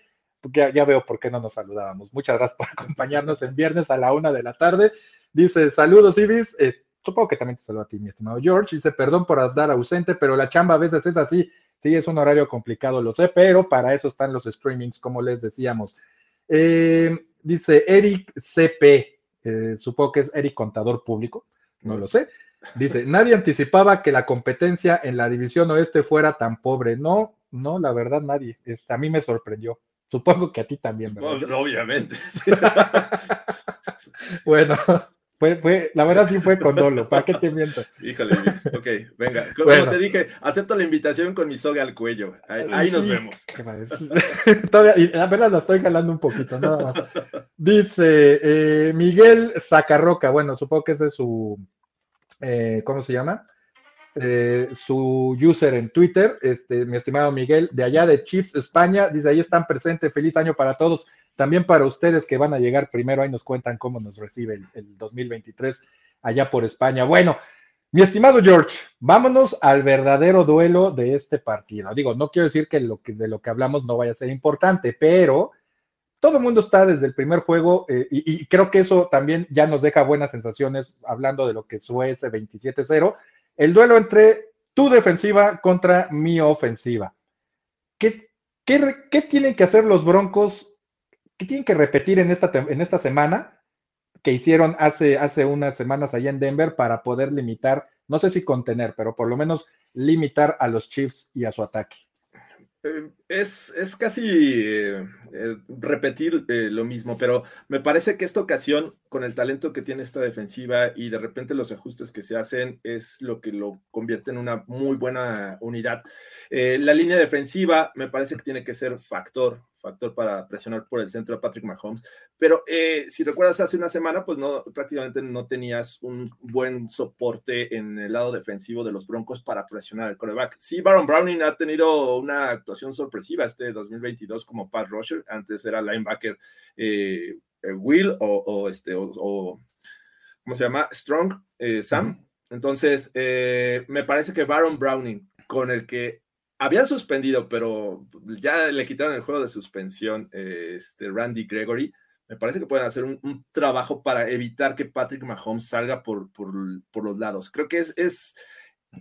ya, ya veo por qué no nos saludábamos, muchas gracias por acompañarnos en viernes a la una de la tarde, dice, saludos Ibis, eh, supongo que también te saludo a ti, mi estimado George, dice, perdón por andar ausente, pero la chamba a veces es así, sí, es un horario complicado, lo sé, pero para eso están los streamings, como les decíamos. Eh, dice Eric CP, eh, supongo que es Eric Contador Público, no lo sé. Dice, nadie anticipaba que la competencia en la división oeste fuera tan pobre. No, no, la verdad nadie. Este, a mí me sorprendió. Supongo que a ti también, ¿verdad? Obviamente. Sí. bueno, fue, fue, la verdad sí fue con dolo, ¿para qué te miento? Híjole, ok, venga. Como bueno. te dije, acepto la invitación con mi soga al cuello. Ahí, ahí nos vemos. Todavía, apenas la estoy jalando un poquito, nada más. Dice eh, Miguel Zacarroca, bueno, supongo que ese es su, eh, ¿cómo se llama? Eh, su user en Twitter, este, mi estimado Miguel, de allá de Chiefs España, dice ahí están presentes, feliz año para todos, también para ustedes que van a llegar primero, ahí nos cuentan cómo nos recibe el, el 2023 allá por España. Bueno, mi estimado George, vámonos al verdadero duelo de este partido. Digo, no quiero decir que de lo que hablamos no vaya a ser importante, pero todo el mundo está desde el primer juego eh, y, creo que eso también ya nos deja buenas sensaciones hablando de lo que fue ese 27-0. El duelo entre tu defensiva contra mi ofensiva. ¿Qué, qué, qué tienen que hacer los Broncos? ¿Qué tienen que repetir en esta, en esta semana que hicieron hace, hace unas semanas allá en Denver para poder limitar, no sé si contener, pero por lo menos limitar a los Chiefs y a su ataque? Eh, es, es, casi eh, eh, repetir lo mismo, pero me parece que esta ocasión, con el talento que tiene esta defensiva y de repente los ajustes que se hacen, es lo que lo convierte en una muy buena unidad. la línea defensiva me parece que tiene que ser factor, factor para presionar por el centro de Patrick Mahomes. Pero eh, si recuerdas, hace una semana, pues no, prácticamente no tenías un buen soporte en el lado defensivo de los Broncos para presionar al coreback. Sí, Baron Browning ha tenido una actuación sorpresiva este 2022 como pass rusher. Antes era linebacker eh, eh, Will o, este, o, ¿cómo se llama? Strong, Sam. Entonces, me parece que Baron Browning, con el que habían suspendido, pero ya le quitaron el juego de suspensión eh, este Randy Gregory. Me parece que pueden hacer un, trabajo para evitar que Patrick Mahomes salga por, por, los lados. Creo que es, es,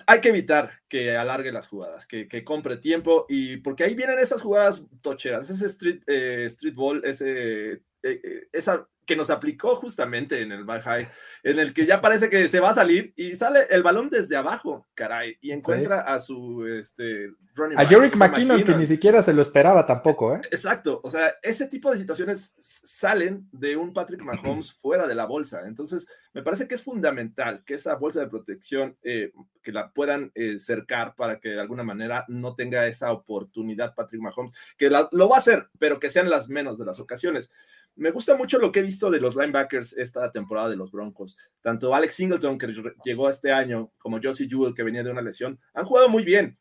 hay que evitar que alargue las jugadas, que, que, compre tiempo y porque ahí vienen esas jugadas tocheras, ese street, eh, street ball, ese, eh, esa que nos aplicó justamente en el High, en el que ya parece que se va a salir y sale el balón desde abajo, caray, y encuentra a su este, running A Jerick McKinnon, que ni siquiera se lo esperaba tampoco, ¿eh? Exacto, o sea, ese tipo de situaciones salen de un Patrick Mahomes fuera de la bolsa, entonces me parece que es fundamental que esa bolsa de protección, eh, que la puedan eh, cercar para que de alguna manera no tenga esa oportunidad Patrick Mahomes, que lo va a hacer, pero que sean las menos de las ocasiones. Me gusta mucho lo que he visto de los linebackers esta temporada de los Broncos. Tanto Alex Singleton, que llegó este año, como Josie Jewell, que venía de una lesión, han jugado muy bien.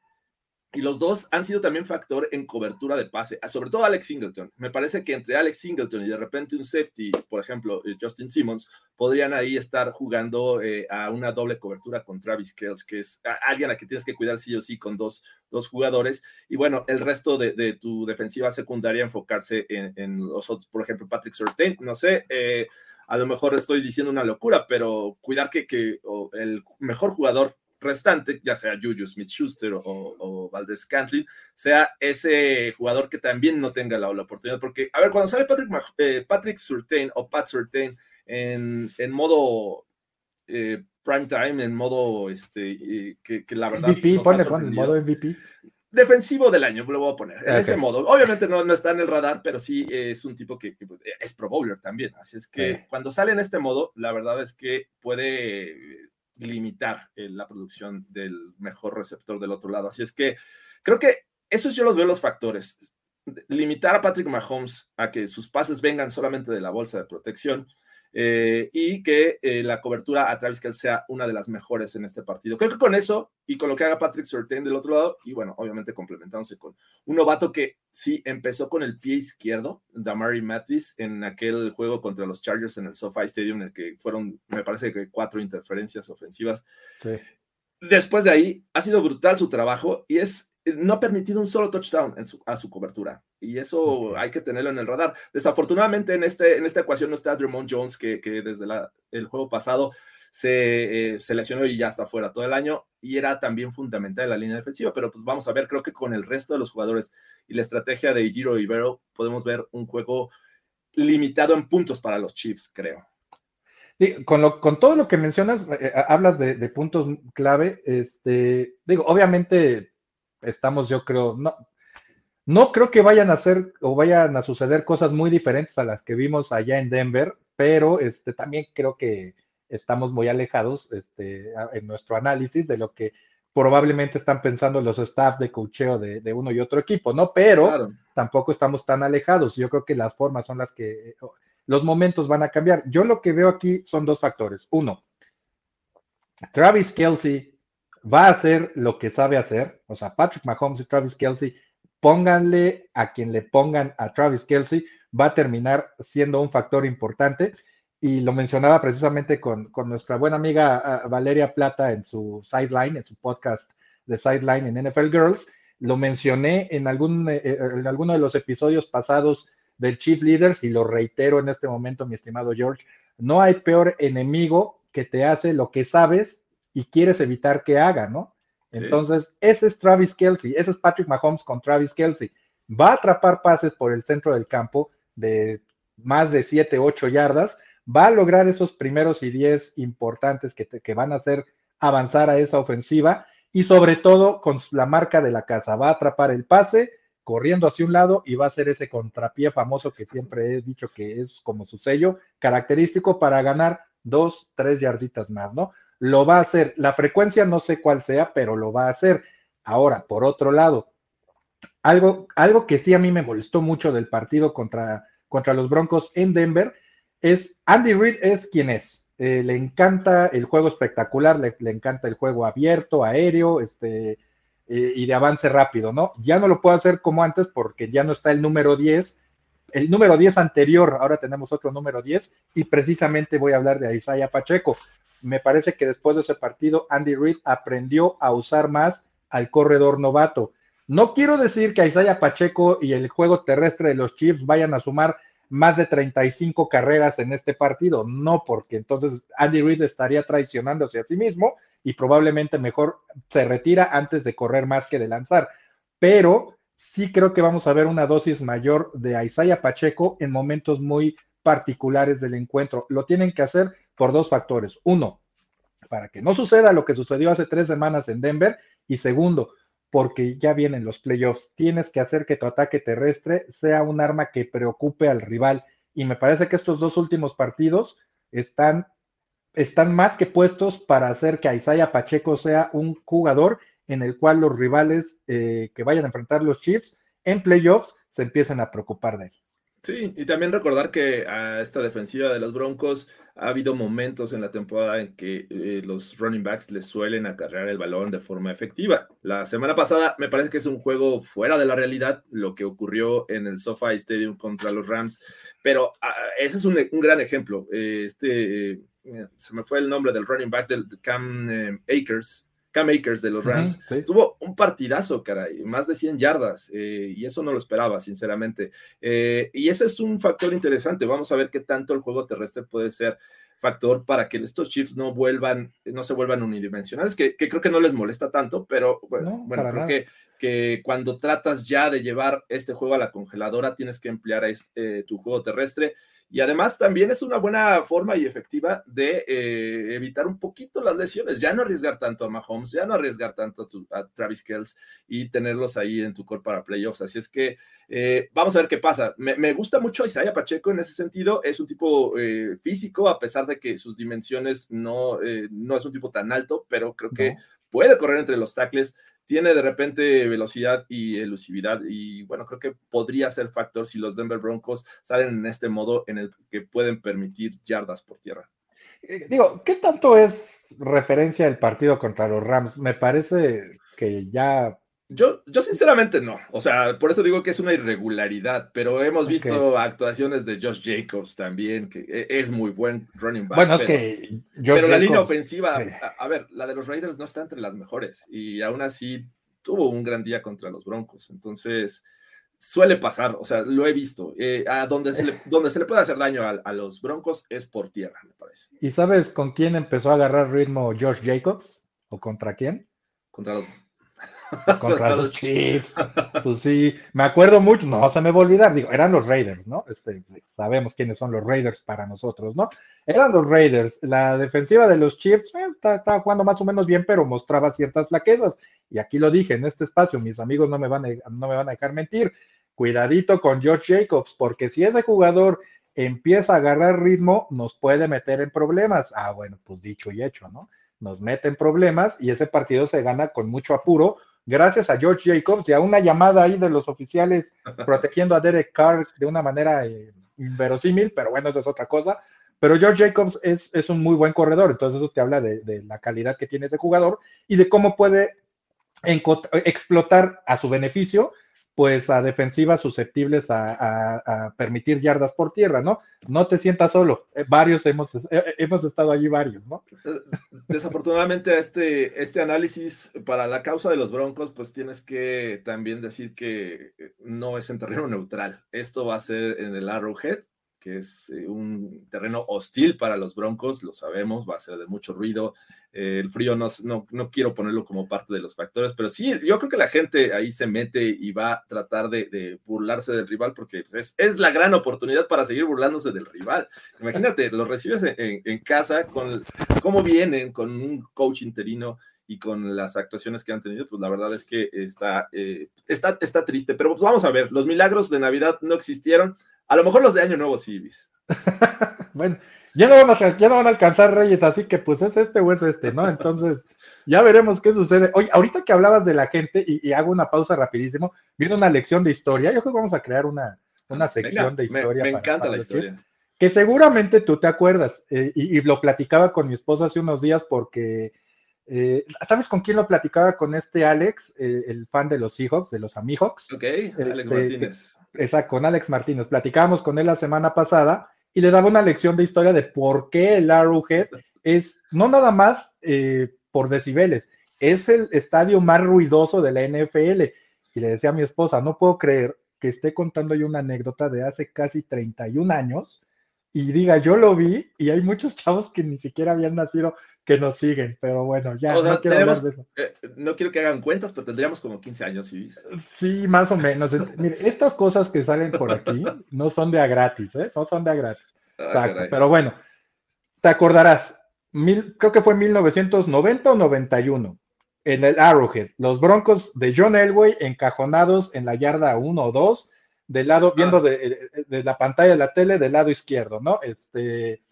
Y los dos han sido también factor en cobertura de pase, ah, sobre todo Alex Singleton. Me parece que entre Alex Singleton y de repente un safety, por ejemplo, eh, Justin Simmons, podrían ahí estar jugando eh, a una doble cobertura con Travis Kells, que es alguien a quien tienes que cuidar sí o sí con dos, dos jugadores. Y bueno, el resto de, tu defensiva secundaria enfocarse en, los otros, por ejemplo, Patrick Surtain, no sé. Eh, a lo mejor estoy diciendo una locura, pero cuidar que, que el mejor jugador restante, ya sea Juju Smith Schuster o, o Valdez Cantlin, sea ese jugador que también no tenga la, oportunidad. Porque, a ver, cuando sale Patrick, eh, Patrick Surtain o Pat Surtain en, en modo eh, prime time, en modo este, que, la verdad. MVP, ponle, modo MVP. Defensivo del año, lo voy a poner, en ese modo. Obviamente no, no, está en el radar, pero sí es un tipo que, es pro bowler también. Así es que cuando sale en este modo, la verdad es que puede limitar eh, la producción del mejor receptor del otro lado. Así es que creo que esos yo los veo los factores. Limitar a Patrick Mahomes a que sus pases vengan solamente de la bolsa de protección eh, y que eh, la cobertura a Travis Kelce sea una de las mejores en este partido. Creo que con eso y con lo que haga Patrick Surtain del otro lado, y bueno, obviamente complementándose con un novato que sí empezó con el pie izquierdo, Damari Mathis, en aquel juego contra los Chargers en el SoFi Stadium, en el que fueron, me parece que cuatro interferencias ofensivas. Después de ahí, ha sido brutal su trabajo y es no ha permitido un solo touchdown a su cobertura. Y eso hay que tenerlo en el radar. Desafortunadamente en, este, en esta ecuación no está Drummond Jones, que, desde el juego pasado se, eh, lesionó y ya está fuera todo el año. Y era también fundamental en la línea defensiva. Pero pues vamos a ver, creo que con el resto de los jugadores y la estrategia de Giro Ibero podemos ver un juego limitado en puntos para los Chiefs, creo. con, con todo lo que mencionas, eh, hablas de, de, puntos clave. Este, digo, obviamente estamos, yo creo, no, no creo que vayan a hacer o vayan a suceder cosas muy diferentes a las que vimos allá en Denver, pero este, también creo que estamos muy alejados este, en nuestro análisis de lo que probablemente están pensando los staff de cocheo de, uno y otro equipo, ¿no? Pero tampoco estamos tan alejados. Yo creo que las formas son las que los momentos van a cambiar. Yo lo que veo aquí son dos factores. Uno, Travis Kelsey va a hacer lo que sabe hacer. O sea, Patrick Mahomes y Travis Kelsey, pónganle a quien le pongan a Travis Kelsey, va a terminar siendo un factor importante. Y lo mencionaba precisamente con, nuestra buena amiga ah, Valeria Plata en su sideline, en su podcast de sideline en NFL Girls. Lo mencioné en, algún, eh, eh, en alguno de los episodios pasados del Chief Leaders y lo reitero en este momento, mi estimado George. No hay peor enemigo que te hace lo que sabes y quieres evitar que haga, ¿no? Entonces, ese es Travis Kelsey, ese es Patrick Mahomes con Travis Kelsey. Va a atrapar pases por el centro del campo de más de 7, 8 yardas, va a lograr esos primeros y 10 importantes que, que van a hacer avanzar a esa ofensiva y sobre todo con la marca de la casa, va a atrapar el pase corriendo hacia un lado y va a ser ese contrapié famoso que siempre he dicho que es como su sello característico para ganar dos, tres yarditas más, ¿no? Lo va a hacer. La frecuencia no sé cuál sea, pero lo va a hacer. Ahora, por otro lado, algo, algo que sí a mí me molestó mucho del partido contra, contra los Broncos en Denver es Andy Reid es quien es. Eh, le encanta el juego espectacular, le, encanta el juego abierto, aéreo, este, eh, y de avance rápido, ¿no? Ya no lo puedo hacer como antes porque ya no está el número 10, el número 10 anterior, ahora tenemos otro número 10, y precisamente voy a hablar de Isaiah Pacheco. Me parece que después de ese partido, Andy Reid aprendió a usar más al corredor novato. No quiero decir que Isaiah Pacheco y el juego terrestre de los Chiefs vayan a sumar más de 35 carreras en este partido. No, porque entonces Andy Reid estaría traicionándose a sí mismo y probablemente mejor se retira antes de correr más que de lanzar. Pero sí creo que vamos a ver una dosis mayor de Isaiah Pacheco en momentos muy particulares del encuentro. Lo tienen que hacer por dos factores. Uno, para que no suceda lo que sucedió hace tres semanas en Denver. Y segundo, porque ya vienen los playoffs. Tienes que hacer que tu ataque terrestre sea un arma que preocupe al rival. Y me parece que estos dos últimos partidos están, están más que puestos para hacer que Isaiah Pacheco sea un jugador en el cual los rivales eh, que vayan a enfrentar los Chiefs en playoffs se empiecen a preocupar de él. Sí, y también recordar que a esta defensiva de los Broncos ha habido momentos en la temporada en que eh, los running backs les suelen acarrear el balón de forma efectiva. La semana pasada me parece que es un juego fuera de la realidad lo que ocurrió en el SoFi Stadium contra los Rams, pero ah, ese es un, gran ejemplo. Eh, este, eh, se me fue el nombre del running back del Cam Akers, Cam Akers de los Rams, tuvo un partidazo, caray, más de 100 yardas, eh, y eso no lo esperaba, sinceramente. Eh, y ese es un factor interesante. Vamos a ver qué tanto el juego terrestre puede ser factor para que estos Chiefs no vuelvan, no se vuelvan unidimensionales, que, creo que no les molesta tanto, pero bueno, creo que, que, cuando tratas ya de llevar este juego a la congeladora, tienes que emplear este, tu juego terrestre y además también es una buena forma y efectiva de eh, evitar un poquito las lesiones, ya no arriesgar tanto a Mahomes, ya no arriesgar tanto a, Travis Kells y tenerlos ahí en tu core para playoffs. Así es que eh, vamos a ver qué pasa. Me, gusta mucho Isaiah Pacheco en ese sentido, es un tipo eh, físico, a pesar de que sus dimensiones no, no es un tipo tan alto, pero creo que puede correr entre los tackles, tiene de repente velocidad y elusividad y bueno, creo que podría ser factor si los Denver Broncos salen en este modo en el que pueden permitir yardas por tierra. Eh, digo, ¿qué tanto es referencia al partido contra los Rams? Me parece que ya yo, yo sinceramente no, o sea, por eso digo que es una irregularidad, pero hemos visto actuaciones de Josh Jacobs también, que e, es muy buen running back. Bueno, es que Pero la línea ofensiva, a, ver, la de los Raiders no está entre las mejores y aún así tuvo un gran día contra los Broncos, entonces suele pasar, o sea, lo he visto, eh, a donde se, le, donde se le puede hacer daño a, a, los Broncos es por tierra, me parece. ¿Y sabes con quién empezó a agarrar ritmo Josh Jacobs? ¿O contra quién? Contra los contra los Chiefs. Pues sí, me acuerdo mucho, no se me va a olvidar, digo, eran los Raiders, ¿no? Este, sabemos quiénes son los Raiders para nosotros, ¿no? Eran los Raiders. La defensiva de los Chiefs eh, estaba jugando más o menos bien, pero mostraba ciertas flaquezas. Y aquí lo dije en este espacio, mis amigos no me van a, no me van a dejar mentir. Cuidadito con George Jacobs, porque si ese jugador empieza a agarrar ritmo, nos puede meter en problemas. Ah, bueno, pues dicho y hecho, ¿no? Nos mete en problemas y ese partido se gana con mucho apuro gracias a George Jacobs y a una llamada ahí de los oficiales protegiendo a Derek Carr de una manera eh, inverosímil, pero bueno, eso es otra cosa. Pero George Jacobs es, es un muy buen corredor, entonces eso te habla de, de, la calidad que tiene ese jugador y de cómo puede explotar a su beneficio pues a defensivas susceptibles a, permitir yardas por tierra, ¿no? No te sientas solo, eh, varios hemos, eh, hemos estado allí varios, ¿no? Eh, desafortunadamente este, este análisis para la causa de los Broncos, pues tienes que también decir que no es en terreno neutral, esto va a ser en el Arrowhead, que es un terreno hostil para los Broncos, lo sabemos, va a ser de mucho ruido, eh, el frío no, no, quiero ponerlo como parte de los factores, pero sí, yo creo que la gente ahí se mete y va a tratar de, burlarse del rival porque pues, es, la gran oportunidad para seguir burlándose del rival. Imagínate, lo recibes en, casa con cómo vienen con un coach interino y con las actuaciones que han tenido, pues la verdad es que está, eh, está, está triste. Pero pues vamos a ver, los milagros de Navidad no existieron. A lo mejor los de Año Nuevo sí, bueno, ya no, van a, ya no van a alcanzar Reyes, así que pues es este o es este, ¿no? Entonces, ya veremos qué sucede. Oye, ahorita que hablabas de la gente, y, hago una pausa rapidísimo, viene una lección de historia, yo creo que vamos a crear una, una sección de historia. Me, encanta la historia. Que seguramente tú te acuerdas, eh, y, lo platicaba con mi esposa hace unos días porque, eh, ¿sabes con quién lo platicaba? Con este Alex, eh, el fan de los Seahawks, de los Amihawks. Ok, Alex este, Martínez. Exacto, con Alex Martínez. Platicábamos con él la semana pasada y le daba una lección de historia de por qué el Arrowhead es no nada más por decibeles, es el estadio más ruidoso de la NFL. Y le decía a mi esposa, no puedo creer que esté contando yo una anécdota de hace casi 31 años y diga, yo lo vi y hay muchos chavos que ni siquiera habían nacido que nos siguen, pero bueno, ya no quiero hablar de eso. Eh, no quiero que hagan cuentas, pero tendríamos como 15 años, ¿sí? Sí, más o menos. Mire, estas cosas que salen por aquí no son de a gratis, ¿eh? No son de a gratis. Ah, Exacto, pero bueno, te acordarás, mil, creo que fue 1990 o 91 en el Arrowhead. Los Broncos de John Elway encajonados en la yarda 1 o 2, del lado, viendo de, la pantalla de la tele del lado izquierdo, ¿no? Este,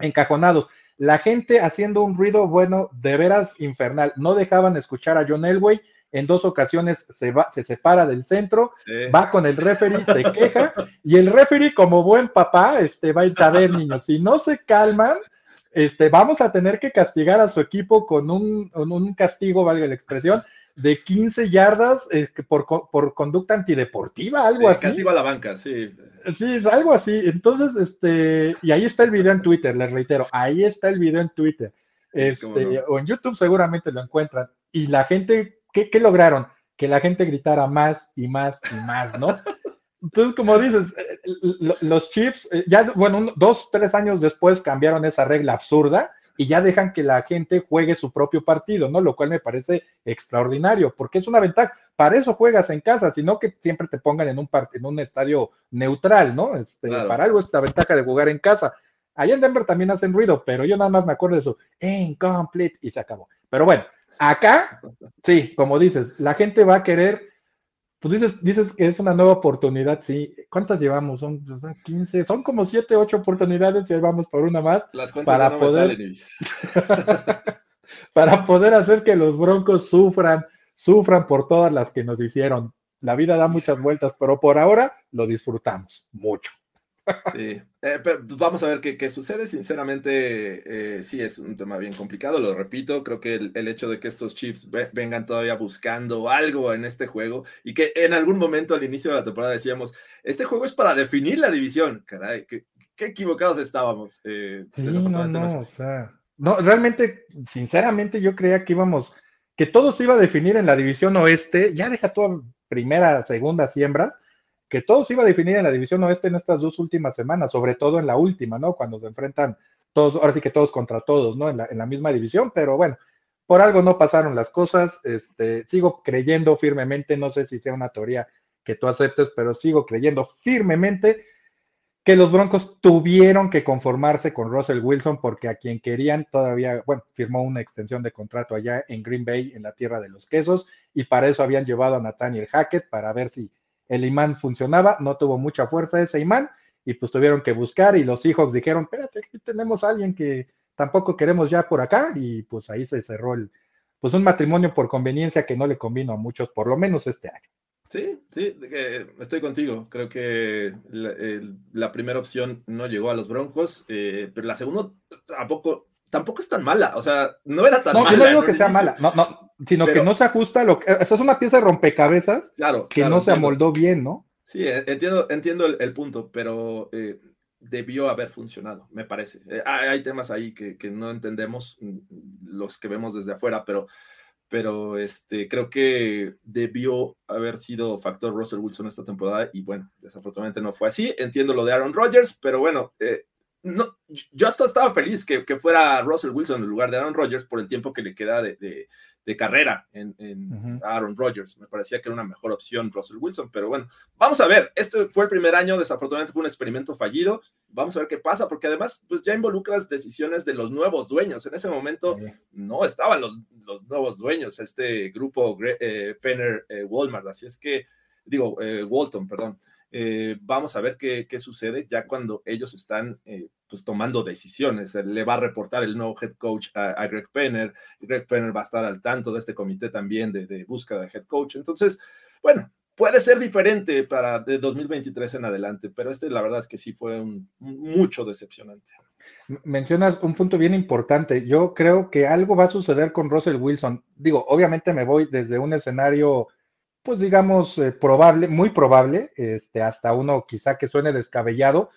encajonados. La gente haciendo un ruido, bueno, de veras infernal. No dejaban escuchar a John Elway. En dos ocasiones se, va, se separa del centro, va con el referee, se queja, y el referee, como buen papá, este, va a ver, niños, si no se calman, este, vamos a tener que castigar a su equipo con un, castigo, valga la expresión, de 15 yardas eh, por, conducta antideportiva, algo así. Castigo a la banca, sí. Sí, algo así. Entonces, este, y ahí está el video en Twitter, les reitero, ahí está el video en Twitter. Este, o en YouTube seguramente lo encuentran. Y la gente, ¿qué, ¿qué lograron? Que la gente gritara más y más y más, ¿no? Entonces, como dices, eh, los Chiefs, eh, ya, bueno, dos, tres años después cambiaron esa regla absurda y ya dejan que la gente juegue su propio partido, ¿no? Lo cual me parece extraordinario, porque es una ventaja. Para eso juegas en casa, sino que siempre te pongan en un, en un estadio neutral, ¿no? Este, Para algo es la ventaja de jugar en casa. Allá en Denver también hacen ruido, pero yo nada más me acuerdo de eso, incomplete, y se acabó. Pero bueno, acá, sí, como dices, la gente va a querer pues dices, dices que es una nueva oportunidad, sí. ¿Cuántas llevamos? Son, 15, son como 7, 8 oportunidades y ahí vamos por una más. Las para poder, para poder hacer que los Broncos sufran, sufran por todas las que nos hicieron. La vida da muchas vueltas, pero por ahora lo disfrutamos mucho. Sí, eh, pues, vamos a ver qué, sucede. Sinceramente, eh, sí es un tema bien complicado, lo repito. Creo que el, hecho de que estos Chiefs vengan todavía buscando algo en este juego y que en algún momento al inicio de la temporada decíamos, este juego es para definir la división. Caray, qué, equivocados estábamos. Eh, sí, no, no, o sea, no, realmente, sinceramente, yo creía que íbamos, que todo se iba a definir en la división oeste. Ya deja toda primera, segunda siembras que todo se iba a definir en la división oeste en estas dos últimas semanas, sobre todo en la última, ¿no? Cuando se enfrentan todos, ahora sí que todos contra todos, ¿no? En la, en la misma división, pero bueno, por algo no pasaron las cosas. Este, sigo creyendo firmemente, no sé si sea una teoría que tú aceptes, pero sigo creyendo firmemente que los Broncos tuvieron que conformarse con Russell Wilson porque a quien querían todavía, bueno, firmó una extensión de contrato allá en Green Bay, en la tierra de los quesos, y para eso habían llevado a Nathaniel Hackett para ver si el imán funcionaba, no tuvo mucha fuerza ese imán y pues tuvieron que buscar y los hijos dijeron, espérate, aquí tenemos a alguien que tampoco queremos ya por acá y pues ahí se cerró el, pues un matrimonio por conveniencia que no le convino a muchos, por lo menos este año. Sí, sí, estoy contigo. Creo que la, primera opción no llegó a los Broncos, eh, pero la segunda tampoco, tampoco es tan mala. O sea, no era tan mala. No, yo no digo que sea mala. No, no, sino que no se ajusta a lo que. Esa es una pieza de rompecabezas claro, que no se amoldó bien, ¿no? Sí, e, entiendo, entiendo el, punto, pero eh, debió haber funcionado, me parece. Eh, hay, temas ahí que, no entendemos mm, los que vemos desde afuera, pero, pero este, creo que debió haber sido factor Russell Wilson esta temporada y bueno, desafortunadamente no fue así. Entiendo lo de Aaron Rodgers, pero bueno, eh, no, yo hasta estaba feliz que, que, fuera Russell Wilson en lugar de Aaron Rodgers por el tiempo que le queda de, de, de carrera en, en Aaron Rodgers. Me parecía que era una mejor opción Russell Wilson, pero bueno, vamos a ver. Este fue el primer año, desafortunadamente fue un experimento fallido. Vamos a ver qué pasa, porque además, pues ya involucras decisiones de los nuevos dueños. En ese momento no estaban los, los, nuevos dueños, este grupo eh, Penner eh, Walmart. Así es que, digo, eh, Walton, perdón. Eh, vamos a ver qué, sucede ya cuando ellos están eh, pues tomando decisiones. Le va a reportar el nuevo head coach a, a, Greg Penner. Greg Penner va a estar al tanto de este comité también de, de búsqueda de head coach. Entonces, bueno, puede ser diferente para de 2023 en adelante, pero este la verdad es que sí fue mucho decepcionante. Mencionas un punto bien importante. Yo creo que algo va a suceder con Russell Wilson. Digo, obviamente me voy desde un escenario pues digamos, eh, probable, muy probable, este, hasta uno quizá que suene descabellado,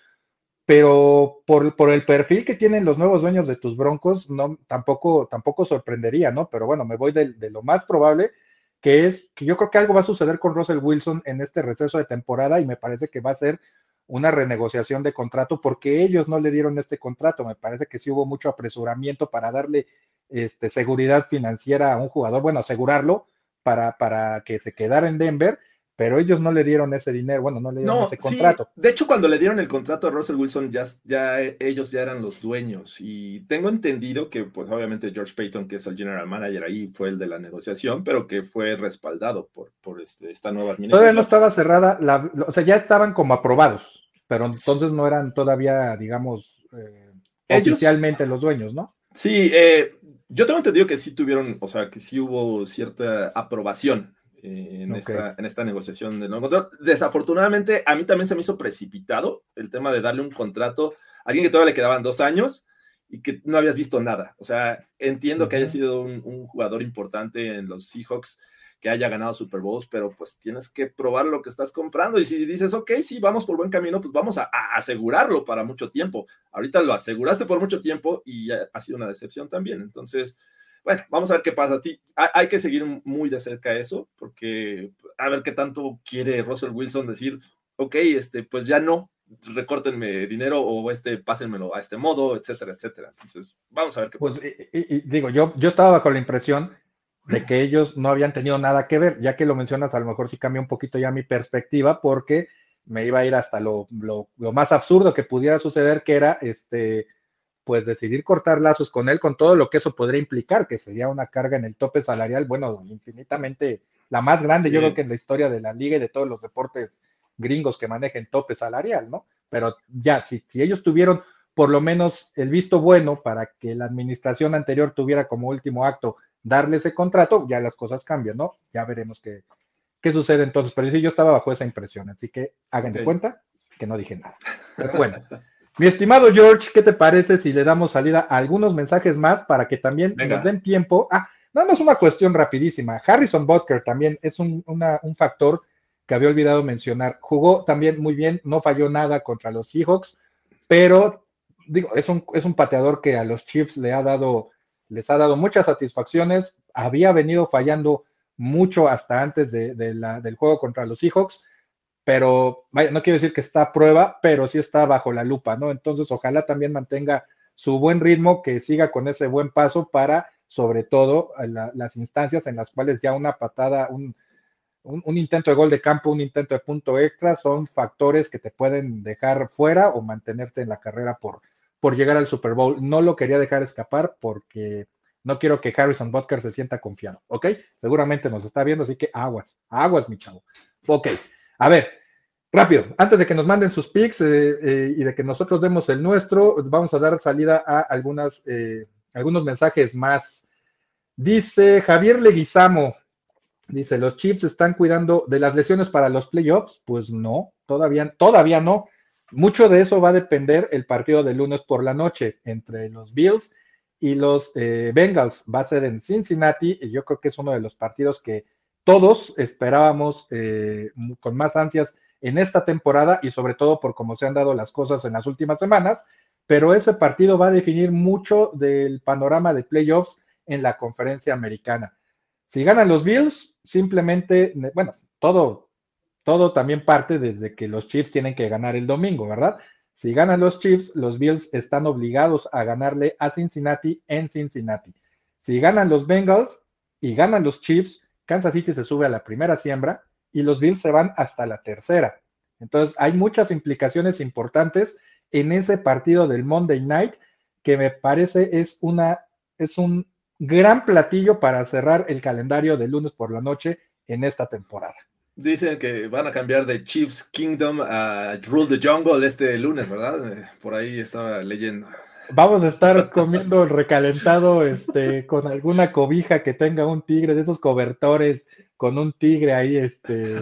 pero por, por, el perfil que tienen los nuevos dueños de tus broncos, no, tampoco, tampoco sorprendería, ¿no? Pero bueno, me voy de, de, lo más probable, que es que yo creo que algo va a suceder con Russell Wilson en este receso de temporada y me parece que va a ser una renegociación de contrato porque ellos no le dieron este contrato. Me parece que sí hubo mucho apresuramiento para darle este, seguridad financiera a un jugador, bueno, asegurarlo para, para que se quedara en Denver, pero ellos no le dieron ese dinero, bueno, no le dieron no, ese contrato. Sí. De hecho, cuando le dieron el contrato a Russell Wilson, ya, ya ellos ya eran los dueños. Y tengo entendido que, pues obviamente George Payton, que es el general manager ahí, fue el de la negociación, pero que fue respaldado por, por este, esta nueva administración. Todavía no estaba cerrada, la, o sea, ya estaban como aprobados, pero entonces no eran todavía, digamos, eh, ellos, oficialmente los dueños, ¿no? Sí, eh, yo tengo entendido que sí tuvieron, o sea, que sí hubo cierta aprobación en, okay. esta, en, esta, negociación de nuevo contrato. Desafortunadamente, a mí también se me hizo precipitado el tema de darle un contrato a alguien que todavía le quedaban dos años y que no habías visto nada. O sea, entiendo uh -huh. que haya sido un, un, jugador importante en los Seahawks, que haya ganado Super Bowls, pero pues tienes que probar lo que estás comprando. Y si dices, ok, sí, vamos por buen camino, pues vamos a, a asegurarlo para mucho tiempo. Ahorita lo aseguraste por mucho tiempo y ha sido una decepción también. Entonces, bueno, vamos a ver qué pasa. Hay que seguir muy de cerca eso, porque a ver qué tanto quiere Russell Wilson decir, ok, este, pues ya no, recórtenme dinero o este, pásenmelo a este modo, etcétera, etcétera. Entonces, vamos a ver qué pues, pasa. Y, y, digo, yo, yo estaba bajo la impresión de que ellos no habían tenido nada que ver, ya que lo mencionas, a lo mejor sí cambia un poquito ya mi perspectiva, porque me iba a ir hasta lo, lo, lo más absurdo que pudiera suceder, que era este, pues decidir cortar lazos con él, con todo lo que eso podría implicar, que sería una carga en el tope salarial, bueno, infinitamente la más grande, sí. yo creo que en la historia de la liga y de todos los deportes gringos que manejen tope salarial, ¿no? Pero ya, si, si ellos tuvieron por lo menos el visto bueno para que la administración anterior tuviera como último acto darle ese contrato, ya las cosas cambian, ¿no? Ya veremos qué, qué sucede entonces. Pero sí, yo estaba bajo esa impresión, así que hagan okay. de cuenta que no dije nada. Pero bueno, mi estimado George, ¿qué te parece si le damos salida a algunos mensajes más para que también Venga. nos den tiempo? Ah, nada más una cuestión rapidísima. Harrison Butker también es un, una, un factor que había olvidado mencionar. Jugó también muy bien, no falló nada contra los Seahawks, pero digo, es un, es un pateador que a los Chiefs le ha dado les ha dado muchas satisfacciones, había venido fallando mucho hasta antes del juego contra los Seahawks, pero vaya, no quiero decir que está a prueba, pero sí está bajo la lupa, ¿no? Entonces, ojalá también mantenga su buen ritmo, que siga con ese buen paso para, sobre todo, la, las instancias en las cuales ya una patada, un, intento de gol de campo, un intento de punto extra, son factores que te pueden dejar fuera o mantenerte en la carrera por, por llegar al Super Bowl. No lo quería dejar escapar porque no quiero que Harrison Butker se sienta confiado, ¿ok? Seguramente nos está viendo, así que aguas, aguas, mi chavo. Ok, a ver, rápido, antes de que nos manden sus pics eh, eh, y de que nosotros demos el nuestro, vamos a dar salida a algunas, eh, algunos mensajes más. Dice Javier Leguizamo, dice, ¿los Chiefs están cuidando de las lesiones para los playoffs? Pues no, todavía, todavía no. Mucho de eso va a depender el partido de lunes por la noche entre los Bills y los eh, Bengals. Va a ser en Cincinnati y yo creo que es uno de los partidos que todos esperábamos eh, con más ansias en esta temporada y sobre todo por cómo se han dado las cosas en las últimas semanas. Pero ese partido va a definir mucho del panorama de playoffs en la conferencia americana. Si ganan los Bills, simplemente, bueno, todo todo también parte desde que los Chiefs tienen que ganar el domingo, ¿verdad? Si ganan los Chiefs, los Bills están obligados a ganarle a Cincinnati en Cincinnati. Si ganan los Bengals y ganan los Chiefs, Kansas City se sube a la primera siembra y los Bills se van hasta la tercera. Entonces, hay muchas implicaciones importantes en ese partido del Monday Night que me parece es una es un gran platillo para cerrar el calendario de lunes por la noche en esta temporada. Dicen que van a cambiar de Chiefs Kingdom a Rule the Jungle este lunes, ¿verdad? Eh, por ahí estaba leyendo. Vamos a estar comiendo el recalentado este, con alguna cobija que tenga un tigre, de esos cobertores con un tigre ahí este,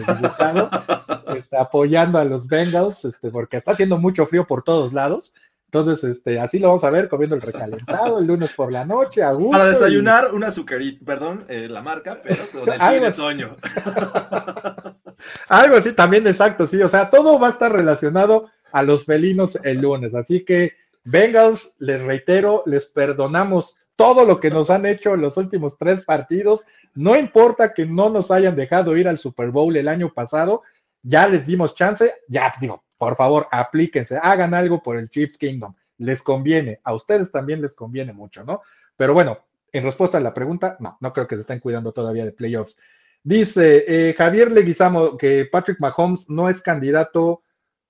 este, apoyando a los Bengals, este, porque está haciendo mucho frío por todos lados. Entonces, este, así lo vamos a ver comiendo el recalentado el lunes por la noche, a Para desayunar, una azucarita, perdón, eh, la marca, pero con el tigre Toño. Algo así, también exacto, sí. O sea, todo va a estar relacionado a los felinos el lunes. Así que, Bengals, les reitero, les perdonamos todo lo que nos han hecho en los últimos tres partidos. No importa que no nos hayan dejado ir al Super Bowl el año pasado, ya les dimos chance, ya digo, por favor, aplíquense, hagan algo por el Chiefs Kingdom. Les conviene, a ustedes también les conviene mucho, ¿no? Pero bueno, en respuesta a la pregunta, no, no creo que se estén cuidando todavía de playoffs. Dice eh, Javier Leguizamo que Patrick Mahomes no es candidato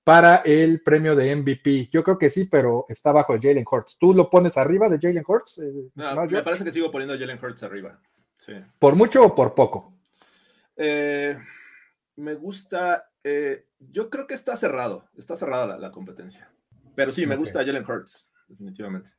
para el premio de MVP. Yo creo que sí, pero está bajo Jalen Hurts. ¿Tú lo pones arriba de Jalen Hurts? Eh, me parece que sigo poniendo a Jalen Hurts arriba. Sí. ¿Por mucho o por poco? Eh, me gusta eh, yo creo que está cerrado, está cerrada la, competencia. Pero sí, me gusta Jalen Hurts, definitivamente.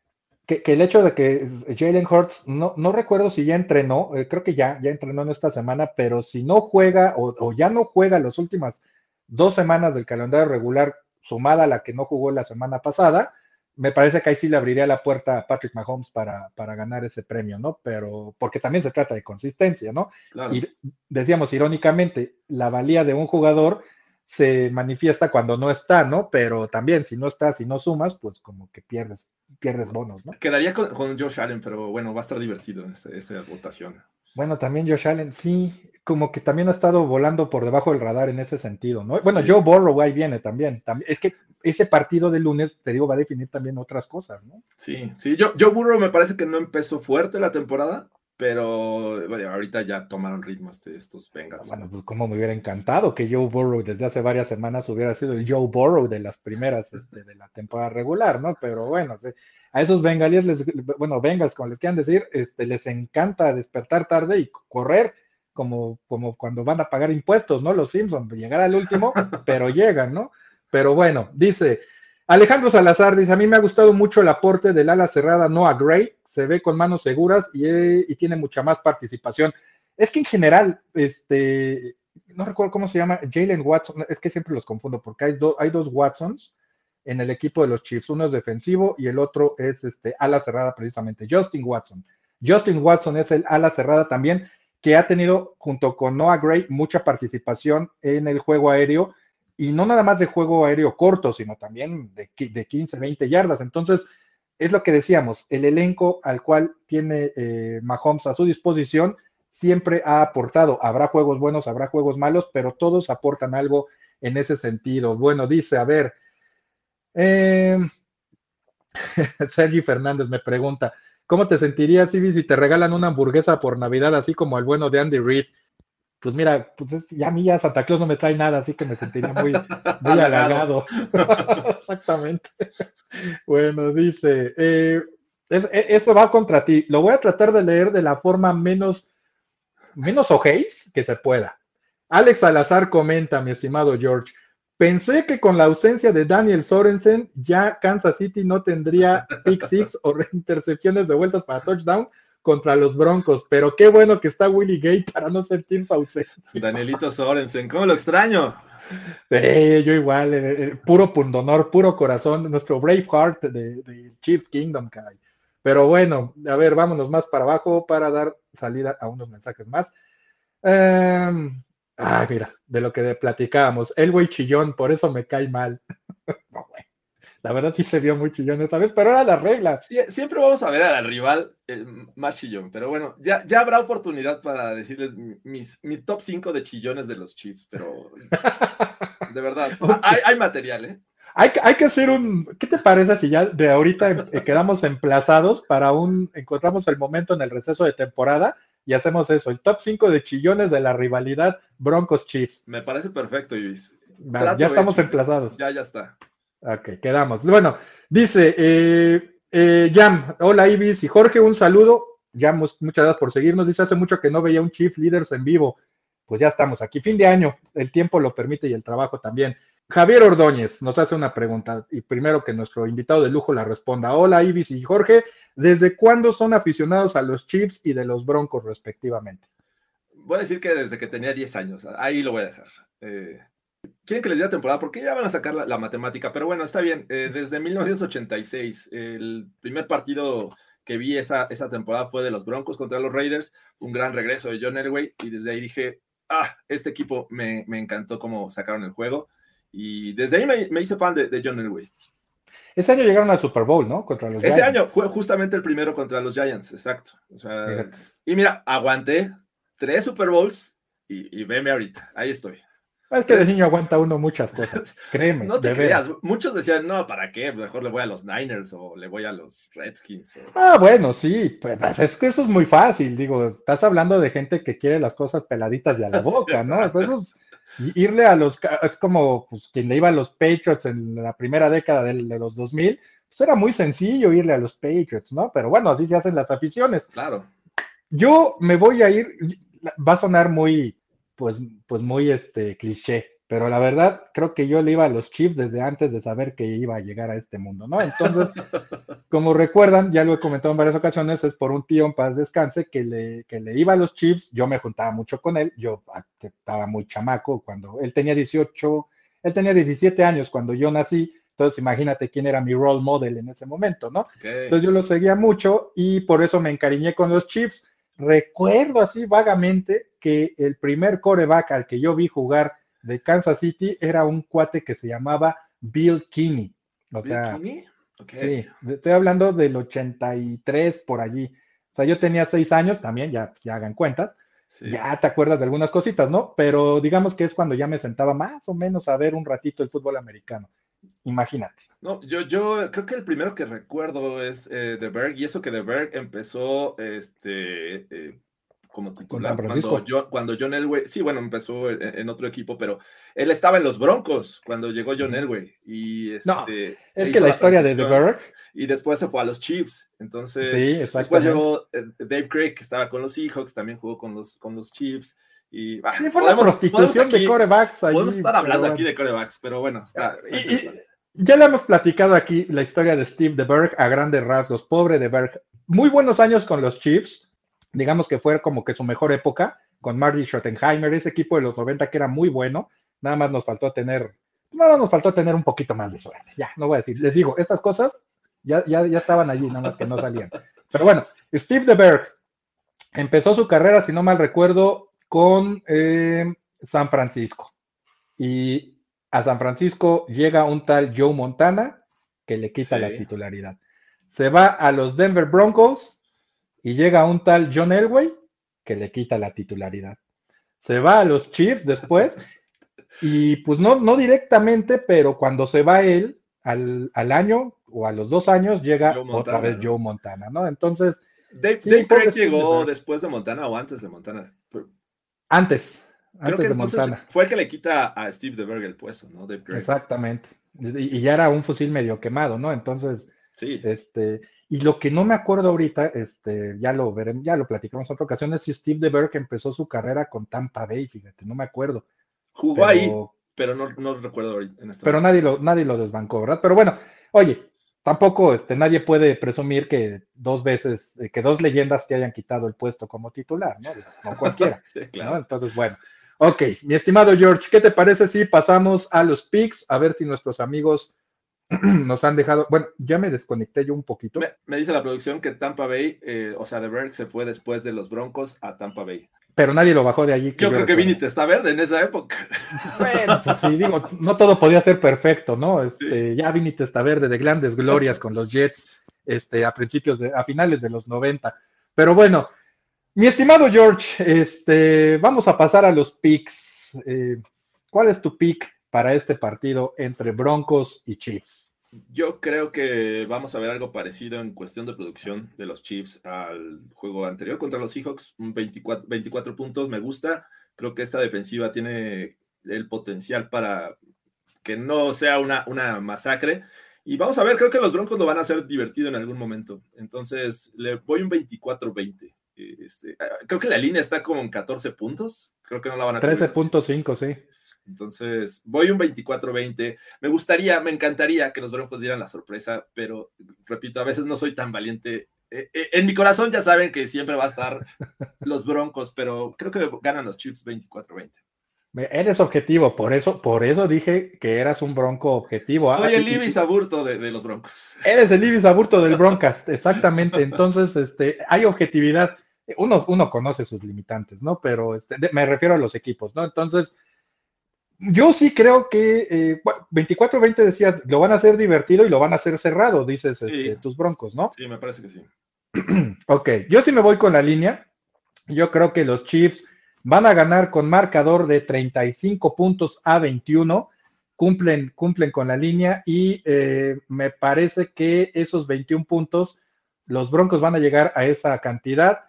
Que, el hecho de que Jalen Hurts, no, no recuerdo si ya entrenó, eh, creo que ya, ya entrenó en esta semana, pero si no juega o, ya no juega las últimas dos semanas del calendario regular, sumada a la que no jugó la semana pasada, me parece que ahí sí le abriría la puerta a Patrick Mahomes para, para ganar ese premio, ¿no? Pero porque también se trata de consistencia, ¿no? Y decíamos irónicamente, la valía de un jugador se manifiesta cuando no está, ¿no? Pero también si no estás, si no sumas, pues como que pierdes, pierdes bonos, ¿no? Quedaría con, Josh Allen, pero bueno, va a estar divertido en este, esta votación. Bueno, también Josh Allen, sí, como que también ha estado volando por debajo del radar en ese sentido, ¿no? Bueno, Joe Burrow ahí viene también, también. Es que ese partido de lunes, te digo, va a definir también otras cosas, ¿no? Sí, sí, yo, Joe Burrow me parece que no empezó fuerte la temporada, pero bueno, ahorita ya tomaron ritmo este, estos Bengals. Bueno, pues como me hubiera encantado que Joe Burrow desde hace varias semanas hubiera sido el Joe Burrow de las primeras este, de la temporada regular, ¿no? Pero bueno, a esos bengalíes, les, bueno, Bengals, como les quieran decir, este, les encanta despertar tarde y correr, como, como cuando van a pagar impuestos, ¿no? Los Simpsons, llegar al último, pero llegan, ¿no? Pero bueno, dice, Alejandro Salazar dice, a mí me ha gustado mucho el aporte del ala cerrada Noah Gray, se ve con manos seguras y, tiene mucha más participación. Es que en general, este, no recuerdo cómo se llama, Jalen Watson, es que siempre los confundo porque hay, hay dos Watsons en el equipo de los Chiefs, uno es defensivo y el otro es este, ala cerrada precisamente, Justin Watson. Justin Watson es el ala cerrada también, que ha tenido junto con Noah Gray mucha participación en el juego aéreo y no nada más de juego aéreo corto, sino también de, de 15, 20 yardas. Entonces, es lo que decíamos, el elenco al cual tiene eh, Mahomes a su disposición siempre ha aportado. Habrá juegos buenos, habrá juegos malos, pero todos aportan algo en ese sentido. Bueno, dice, a ver, eh, Sergi Fernández me pregunta, ¿cómo te sentirías, si te regalan una hamburguesa por Navidad, así como el bueno de Andy Reid? Pues mira, pues ya a mí ya Santa Claus no me trae nada, así que me sentiría muy, muy halagado. Exactamente. bueno, dice, eh, e, eso va contra ti. Lo voy a tratar de leer de la forma menos, menos ojéis que se pueda. Alex Salazar comenta, mi estimado George, pensé que con la ausencia de Daniel Sorensen ya Kansas City no tendría pick six o intercepciones de vueltas para touchdown, contra los Broncos, pero qué bueno que está Willie Gay para no sentir su ausencia. Danielito Sorensen, ¿cómo lo extraño? yo igual, eh, eh, puro pundonor, puro corazón, nuestro brave heart de, de Chiefs Kingdom, caray. Pero bueno, a ver, vámonos más para abajo para dar salida a unos mensajes más. Em, ay, mira, de lo que platicábamos, el güey chillón, por eso me cae mal. no, la verdad sí se vio muy chillón esta vez, pero era la regla. siempre vamos a ver al rival más chillón, pero bueno, ya, ya habrá oportunidad para decirles mis, mi top 5 de chillones de los Chiefs, pero de verdad, hay, material, ¿eh? Hay, hay, que hacer un. ¿Qué te parece si ya de ahorita eh, quedamos emplazados para un. Encontramos el momento en el receso de temporada y hacemos eso? El top 5 de chillones de la rivalidad Broncos Chiefs. Me parece perfecto, Luis. ya estamos emplazados. Ya, ya está. Ok, quedamos. Bueno, dice eh, eh, Jam, hola Ibis y Jorge, un saludo. Jam, muchas gracias por seguirnos. Dice hace mucho que no veía un Chief Leaders en vivo. Pues ya estamos aquí. Fin de año, el tiempo lo permite y el trabajo también. Javier Ordóñez nos hace una pregunta y primero que nuestro invitado de lujo la responda. Hola Ibis y Jorge, ¿desde cuándo son aficionados a los Chiefs y de los Broncos respectivamente? Voy a decir que desde que tenía 10 años, ahí lo voy a dejar. Eh, quieren que les diga temporada porque ya van a sacar la, matemática, pero bueno, está bien. Eh, desde 1986, el primer partido que vi esa, esa temporada fue de los Broncos contra los Raiders, un gran regreso de John Elway y desde ahí dije, ah, este equipo me, me encantó cómo sacaron el juego. Y desde ahí me, hice fan de, John Elway. Ese año llegaron al Super Bowl, ¿no? Contra los Ese año fue justamente el primero contra los Giants, exacto. y mira, aguanté tres Super Bowls y, y veme ahorita, ahí estoy. Es que de niño aguanta uno muchas cosas, créeme. No te creas, muchos decían, no, ¿para qué? Mejor le voy a los Niners o le voy a los Redskins. Ah, bueno, sí, pues, pues es que eso es muy fácil, digo, estás hablando de gente que quiere las cosas peladitas y a la boca, ¿no? Eso es irle a los, es como pues, quien le iba a los Patriots en la primera década de, los 2000, pues era muy sencillo irle a los Patriots, ¿no? Pero bueno, así se hacen las aficiones. Claro. Yo me voy a ir, va a sonar muy, pues, pues muy este cliché, pero la verdad creo que yo le iba a los Chiefs desde antes de saber que iba a llegar a este mundo, ¿no? Entonces, como recuerdan, ya lo he comentado en varias ocasiones, es por un tío en paz descanse que le, que le iba a los Chiefs, yo me juntaba mucho con él, yo estaba muy chamaco cuando él tenía 18, él tenía 17 años cuando yo nací, entonces imagínate quién era mi role model en ese momento, ¿no? Entonces yo lo seguía mucho y por eso me encariñé con los Chiefs. Recuerdo así vagamente que el primer coreback al que yo vi jugar de Kansas City era un cuate que se llamaba Bill Kinney. O ¿Bill sea, Kinney? Sí, estoy hablando del 83 por allí. O sea, yo tenía seis años también, ya, ya hagan cuentas. Ya te acuerdas de algunas cositas, ¿no? Pero digamos que es cuando ya me sentaba más o menos a ver un ratito el fútbol americano. Imagínate. No, yo, yo creo que el primero que recuerdo es eh, The Berg, y eso que The Berg empezó este, eh, como titular. Cuando John, cuando John Elway, sí, bueno, empezó en, otro equipo, pero él estaba en los Broncos cuando llegó John Elway. Y este, es que la historia de The Berg. Y después se fue a los Chiefs. Entonces, después llegó eh, Dave Craig, que estaba con los Seahawks, también jugó con los, con los Chiefs. Y, sí, fue una prostitución de corebacks. podemos estar hablando aquí de corebacks, pero bueno, está, ya le hemos platicado aquí la historia de Steve DeBerg a grandes rasgos. Pobre DeBerg. Muy buenos años con los Chiefs digamos que fue como que su mejor época con Marty Schottenheimer, ese equipo de los 90 que era muy bueno, nada más nos faltó tener, nada más nos faltó tener un poquito más de suerte. Ya, no voy a decir, les digo, estas cosas ya, ya, ya estaban allí, nada más que no salían. Pero bueno, Steve DeBerg empezó su carrera, si no mal recuerdo, con eh, San Francisco. Y a San Francisco llega un tal Joe Montana que le quita la titularidad. Se va a los Denver Broncos y llega un tal John Elway que le quita la titularidad. Se va a los Chiefs después y pues no, no directamente, pero cuando se va él al, año o a los dos años llega otra vez Joe Montana, ¿no? Entonces... Dave, Craig llegó después de Montana o antes de Montana. Antes. antes de Montana. Fue el que le quita a Steve DeBerg el puesto, ¿no? Dave Exactamente. Y, y, ya era un fusil medio quemado, ¿no? Entonces, sí. este, y lo que no me acuerdo ahorita, este, ya lo veremos, ya lo platicamos en otra ocasión, es si Steve DeBerg empezó su carrera con Tampa Bay, fíjate, no me acuerdo. Jugó ahí, pero no, no recuerdo ahorita. En este pero nadie lo, nadie lo desbancó, ¿verdad? Pero bueno, oye, tampoco este, nadie puede presumir que dos veces, eh, que dos leyendas te hayan quitado el puesto como titular, ¿no? No cualquiera. sí, claro. Entonces, bueno. Ok, mi estimado George, ¿qué te parece si pasamos a los picks? A ver si nuestros amigos nos han dejado, bueno, ya me desconecté yo un poquito. Me, dice la producción que Tampa Bay, eh, o sea, de Berg se fue después de los Broncos a Tampa Bay. Pero nadie lo bajó de allí. Yo, creo que Vinny está verde en esa época. Bueno, pues sí, digo, no todo podía ser perfecto, ¿no? Este, Ya Vinny está verde de grandes glorias con los Jets este, a principios de, a finales de los 90. Pero bueno, mi estimado George, este, vamos a pasar a los picks. Eh, ¿Cuál es tu pick para este partido entre Broncos y Chiefs? Yo creo que vamos a ver algo parecido en cuestión de producción de los Chiefs al juego anterior contra los Seahawks, un 24, 24 puntos, me gusta. Creo que esta defensiva tiene el potencial para que no sea una, una masacre. Y vamos a ver, creo que los Broncos lo van a hacer divertido en algún momento. Entonces, le voy un 24-20. Este, ah, creo que la línea está como en 14 puntos. Creo que no la van a 13.5, sí. Entonces, voy un 24-20. Me gustaría, me encantaría que los Broncos dieran la sorpresa, pero repito, a veces no soy tan valiente. Eh, eh, en mi corazón ya saben que siempre va a estar los Broncos, pero creo que ganan los Chiefs 24-20. Eres objetivo, por eso, por eso dije que eras un bronco objetivo. ¿ah? Soy el Ibis Aburto de, los broncos. Eres el Ibis Aburto del Broncast, exactamente. Entonces, este, hay objetividad. Uno, uno conoce sus limitantes, ¿no? Pero este, me refiero a los equipos, ¿no? Entonces, yo sí creo que 24-20 eh, decías, lo van a hacer divertido y lo van a hacer cerrado, dices este, tus broncos, ¿no? Sí, me parece que sí. ok, yo sí me voy con la línea. Yo creo que los Chiefs van a ganar con marcador de 35 puntos a 21. Cumplen, cumplen con la línea y eh, me parece que esos 21 puntos, los Broncos van a llegar a esa cantidad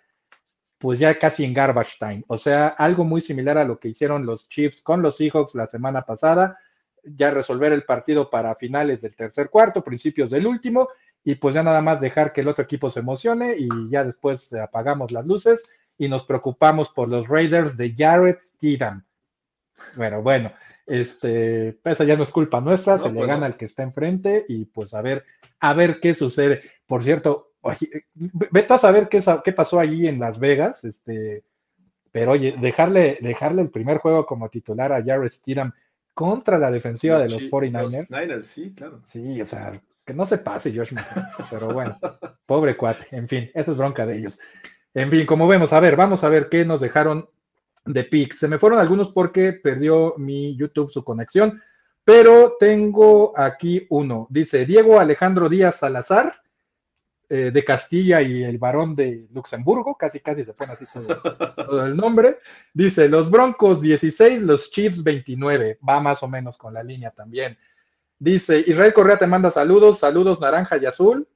pues ya casi en garbage time. O sea, algo muy similar a lo que hicieron los Chiefs con los Seahawks la semana pasada, ya resolver el partido para finales del tercer cuarto, principios del último, y pues ya nada más dejar que el otro equipo se emocione y ya después apagamos las luces y nos preocupamos por los Raiders de Jared Steedham. Bueno, bueno, este, esa ya no es culpa nuestra, se le gana al que está enfrente y pues a ver, a ver qué sucede. Por cierto, vete a saber qué, qué pasó allí en Las Vegas, este, pero oye, dejarle, dejarle el primer juego como titular a Jared Steedham contra la defensiva de los 49ers. sí, claro. Sí, o sea, que no se pase Josh pero bueno, pobre cuate, en fin, esa es bronca de ellos. En fin, como vemos, a ver, vamos a ver qué nos dejaron de pics. Se me fueron algunos porque perdió mi YouTube su conexión, pero tengo aquí uno. Dice Diego Alejandro Díaz Salazar eh, de Castilla y el varón de Luxemburgo, casi casi se pone así todo, el nombre. Dice, los Broncos 16, los Chiefs 29, va más o menos con la línea también. Dice, Israel Correa te manda saludos, saludos naranja y azul.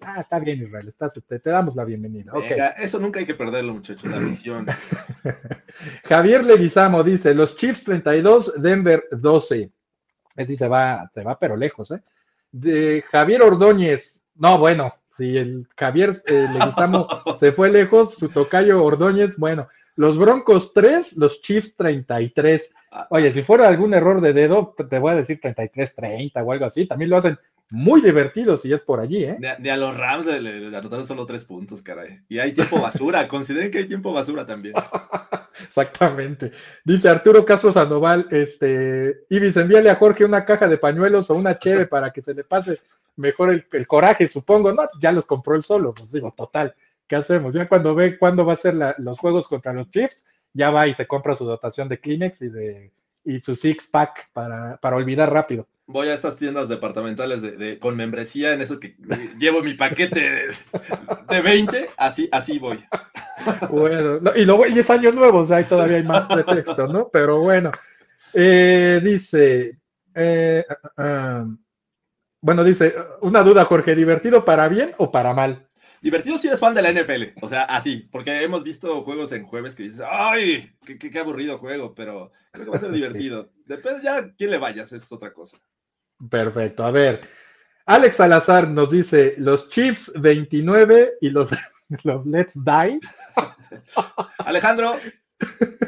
Ah, está bien, Israel, estás, te, damos la bienvenida. Eso nunca hay que perderlo, muchachos, la visión. Javier Leguizamo dice, los Chiefs 32, Denver 12. Es se va, se va pero lejos, ¿eh? De Javier Ordóñez, no, bueno, si el Javier eh, Leguizamo se fue lejos, su tocayo Ordóñez, bueno, los Broncos 3, los Chiefs 33. Ah. Oye, si fuera algún error de dedo, te voy a decir 33-30 o algo así. También lo hacen muy divertido si es por allí, ¿eh? De, a los Rams le, anotaron solo tres puntos, caray. Y hay tiempo basura. Consideren que hay tiempo basura también. Exactamente. Dice Arturo Castro Sandoval, este, Ibis, envíale a Jorge una caja de pañuelos o una cheve para que se le pase mejor el, coraje, supongo. No, ya los compró él solo, pues digo, total. ¿Qué hacemos? Ya cuando ve cuándo va a ser los juegos contra los Chiefs, ya va y se compra su dotación de Kleenex y de y su six pack para, para olvidar rápido. Voy a estas tiendas departamentales de, con membresía, en eso que llevo mi paquete de, 20, así, así voy. Bueno, y, luego, y es año nuevo, o sea, ahí todavía hay más pretextos, ¿no? Pero bueno, eh, dice, eh, ah, ah, bueno, dice, una duda, Jorge, ¿divertido para bien o para mal? Divertido si eres fan de la NFL, o sea, así, porque hemos visto juegos en jueves que dices, ¡ay! Qué, aburrido juego, pero creo que va a ser divertido. Depende ya quién le vayas, es otra cosa. Perfecto, a ver. Alex Salazar nos dice, los Chiefs 29 y los, los Let's Die. Alejandro,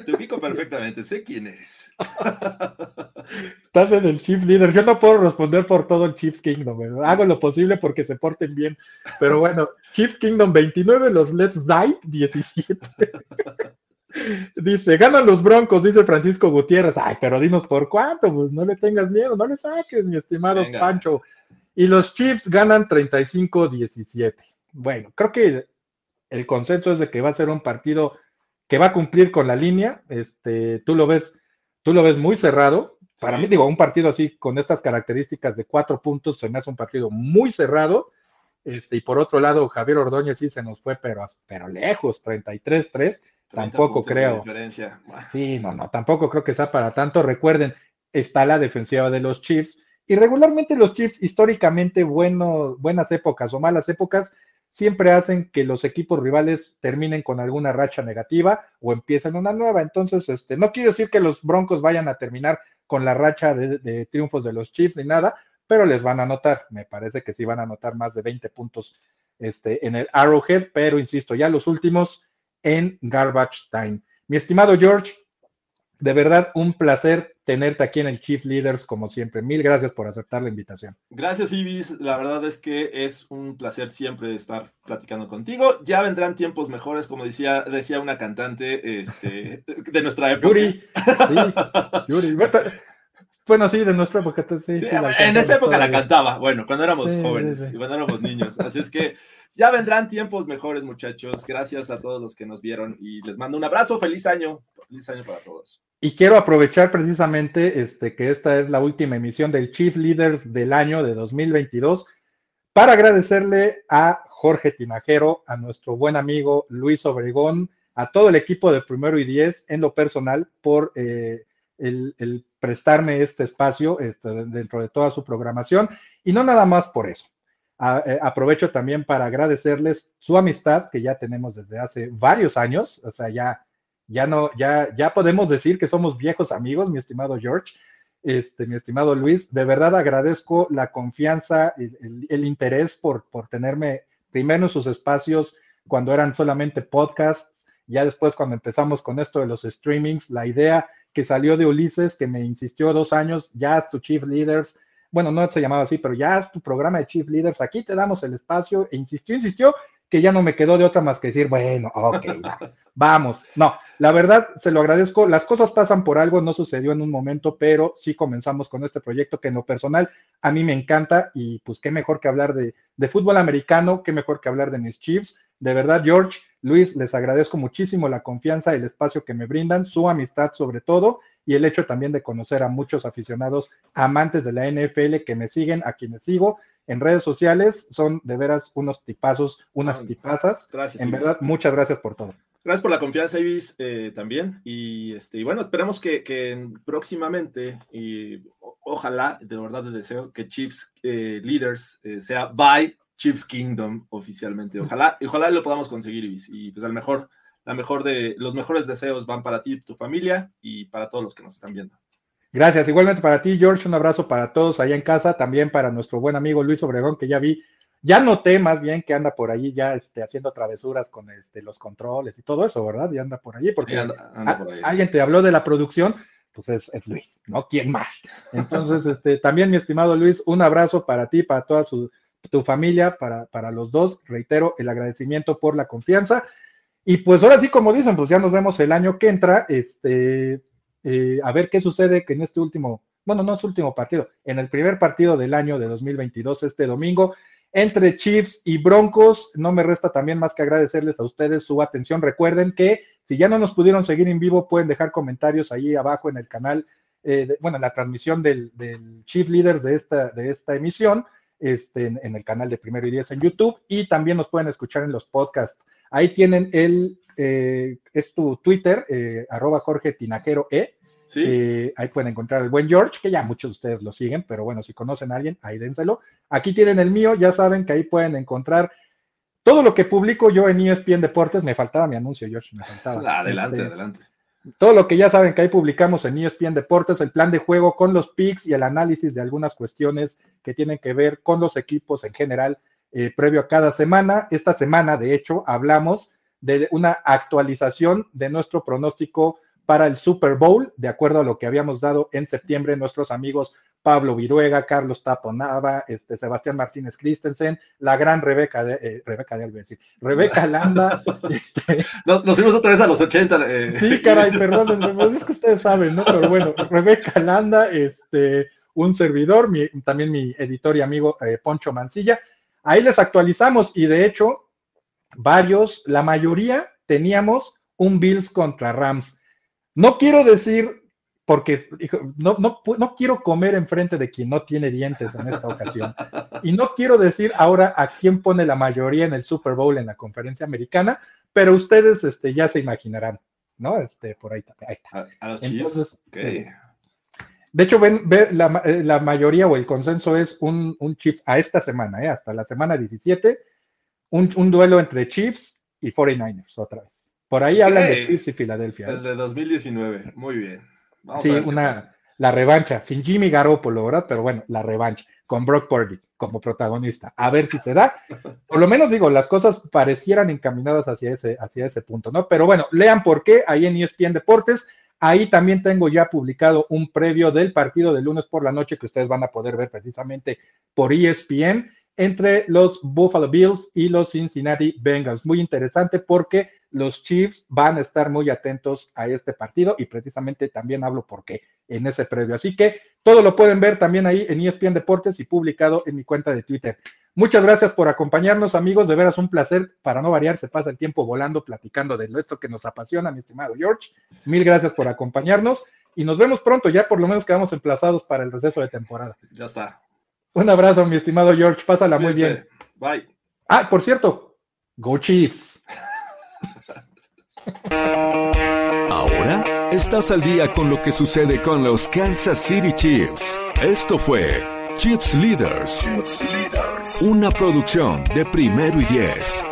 te ubico perfectamente, sé quién eres. Estás en el Chiefs Leader. Yo no puedo responder por todo el Chiefs Kingdom. Hago lo posible porque se porten bien. Pero bueno, Chiefs Kingdom 29, los Let's Die 17. Dice, ganan los Broncos, dice Francisco Gutiérrez. Ay, pero dinos por cuánto, pues no le tengas miedo, no le saques, mi estimado Pancho. Y los Chiefs ganan 35-17. Bueno, creo que el consenso es de que va a ser un partido que va a cumplir con la línea. Este, tú lo ves, tú lo ves muy cerrado. Para mí, digo, un partido así con estas características de cuatro puntos se me hace un partido muy cerrado. Este, y por otro lado, Javier Ordóñez sí se nos fue, pero, pero lejos, 33-3. Tampoco creo. Sí, no, no, tampoco creo que sea para tanto. Recuerden, está la defensiva de los Chiefs. Y regularmente los Chiefs, históricamente, bueno, buenas épocas o malas épocas, siempre hacen que los equipos rivales terminen con alguna racha negativa o empiecen una nueva. Entonces, este, no quiero decir que los Broncos vayan a terminar con la racha de, triunfos de los Chiefs ni nada, pero les van a anotar. Me parece que sí van a anotar más de 20 puntos este, en el Arrowhead, pero insisto, ya los últimos en Garbage Time. Mi estimado George, de verdad un placer tenerte aquí en el Chief Leaders como siempre. Mil gracias por aceptar la invitación. Gracias, Ibis. La verdad es que es un placer siempre estar platicando contigo. Ya vendrán tiempos mejores, como decía, decía una cantante este, de nuestra época. Yuri. Sí, Yuri. Bueno, sí, de nuestra época. Sí, sí, en esa época la cantaba, bueno, cuando éramos jóvenes y cuando éramos niños. Así es que ya vendrán tiempos mejores, muchachos. Gracias a todos los que nos vieron y les mando un abrazo. Feliz año. Feliz año para todos. Y quiero aprovechar precisamente este, que esta es la última emisión del Chief Leaders del año de 2022 para agradecerle a Jorge Tinajero, a nuestro buen amigo Luis Obregón, a todo el equipo de Primero y Diez en lo personal por eh, el, prestarme este espacio este, dentro de toda su programación y no nada más por eso. Eh, aprovecho también para agradecerles su amistad que ya tenemos desde hace varios años, o sea, ya, ya no, ya, ya podemos decir que somos viejos amigos, mi estimado George, este, mi estimado Luis, de verdad agradezco la confianza, el, el interés por, por tenerme primero en sus espacios cuando eran solamente podcasts, ya después cuando empezamos con esto de los streamings, la idea que salió de Ulises, que me insistió dos años, ya es tu Chief Leaders, bueno, no se llamaba así, pero ya es tu programa de Chief Leaders, aquí te damos el espacio, e insistió, insistió, que ya no me quedó de otra más que decir, bueno, ok, vamos. No, la verdad, se lo agradezco. Las cosas pasan por algo, no sucedió en un momento, pero sí comenzamos con este proyecto que en lo personal a mí me encanta y pues qué mejor que hablar de, de fútbol americano, qué mejor que hablar de mis Chiefs. De verdad, George, Luis, les agradezco muchísimo la confianza, el espacio que me brindan, su amistad sobre todo y el hecho también de conocer a muchos aficionados amantes de la NFL que me siguen, a quienes sigo en redes sociales. Son de veras unos tipazos, unas tipazas. Gracias. En verdad, muchas gracias por todo. Gracias por la confianza, Ibis, eh, también. Y, este, y bueno, esperemos que, próximamente, y ojalá, de verdad de deseo, que Chiefs eh, Leaders eh, sea by Chiefs Kingdom oficialmente. Ojalá, ojalá lo podamos conseguir, Y pues al mejor, la mejor de los mejores deseos van para ti, tu familia y para todos los que nos están viendo. Gracias. Igualmente para ti, George, un abrazo para todos allá en casa, también para nuestro buen amigo Luis Obregón, que ya vi, ya noté más bien que anda por ahí ya este, haciendo travesuras con este, los controles y todo eso, ¿verdad? Y anda por allí, porque alguien te habló de la producción, pues es, es, Luis, ¿no? ¿Quién más? Entonces, este, también mi estimado Luis, un abrazo para ti, para toda su, tu familia, para, para los dos. Reitero el agradecimiento por la confianza. Y pues ahora sí, como dicen, pues ya nos vemos el año que entra, este, eh, a ver qué sucede que en este último, bueno, no es último partido, en el primer partido del año de 2022, este domingo, entre Chiefs y Broncos. No me resta también más que agradecerles a ustedes su atención. Recuerden que si ya no nos pudieron seguir en vivo, pueden dejar comentarios ahí abajo en el canal, eh, bueno, en la transmisión del, del Chief Leaders de esta, de esta emisión este, en, el canal de Primero y Diez en YouTube y también nos pueden escuchar en los podcasts. Ahí tienen el, eh, es tu Twitter, eh, arroba Jorge Tinajero E. ¿Sí? Eh, ahí pueden encontrar el buen George, que ya muchos de ustedes lo siguen, pero bueno, si conocen a alguien, ahí dénselo. Aquí tienen el mío, ya saben que ahí pueden encontrar todo lo que publico yo en ESPN Deportes. Me faltaba mi anuncio, George, me faltaba. Adelante, este, adelante todo lo que ya saben que ahí publicamos en ESPN Deportes, el plan de juego con los picks y el análisis de algunas cuestiones que tienen que ver con los equipos en general eh, previo a cada semana. Esta semana, de hecho, hablamos de una actualización de nuestro pronóstico para el Super Bowl, de acuerdo a lo que habíamos dado en septiembre nuestros amigos Pablo Viruega, Carlos Taponava, este, Sebastián Martínez Christensen, la gran Rebeca de, eh, Rebeca de decir, Rebeca Landa. este, nos, fuimos otra vez a los 80. Eh. Sí, caray, perdón, es que ustedes saben, ¿no? Pero bueno, Rebeca Landa, este, un servidor, también mi editor y amigo eh, Poncho Mancilla. Ahí les actualizamos y de hecho, varios, la mayoría teníamos un Bills contra Rams. No quiero decir porque no, no, no, quiero comer enfrente de quien no tiene dientes en esta ocasión. Y no quiero decir ahora a quién pone la mayoría en el Super Bowl en la conferencia americana, pero ustedes este, ya se imaginarán, ¿no? Este, por ahí, ahí está. A, los Entonces, eh, De hecho, ven, ve, la, eh, la, mayoría o el consenso es un, un Chiefs a esta semana, ¿eh? hasta la semana 17, un, un, duelo entre Chiefs y 49ers otra vez. Por ahí hablan de Chiefs y Filadelfia. El de 2019, muy bien. Vamos sí, una, la revancha, sin Jimmy Garoppolo, ¿verdad? Pero bueno, la revancha, con Brock Purdy como protagonista. A ver si se da. Por lo menos digo, las cosas parecieran encaminadas hacia ese, hacia ese punto, ¿no? Pero bueno, lean por qué ahí en ESPN Deportes. Ahí también tengo ya publicado un previo del partido de lunes por la noche que ustedes van a poder ver precisamente por ESPN entre los Buffalo Bills y los Cincinnati Bengals. Muy interesante porque los Chiefs van a estar muy atentos a este partido y precisamente también hablo por qué en ese previo. Así que todo lo pueden ver también ahí en ESPN Deportes y publicado en mi cuenta de Twitter. Muchas gracias por acompañarnos, amigos. De veras un placer. Para no variar, se pasa el tiempo volando platicando de esto que nos apasiona, mi estimado George. Mil gracias por acompañarnos y nos vemos pronto. Ya por lo menos quedamos emplazados para el receso de temporada. Ya está. Un abrazo, mi estimado George. Pásala muy bien. Bye. Ah, por cierto, Go Chiefs. Ahora estás al día con lo que sucede con los Kansas City Chiefs. Esto fue Chiefs Leaders, Chiefs Leaders. una producción de primero y diez.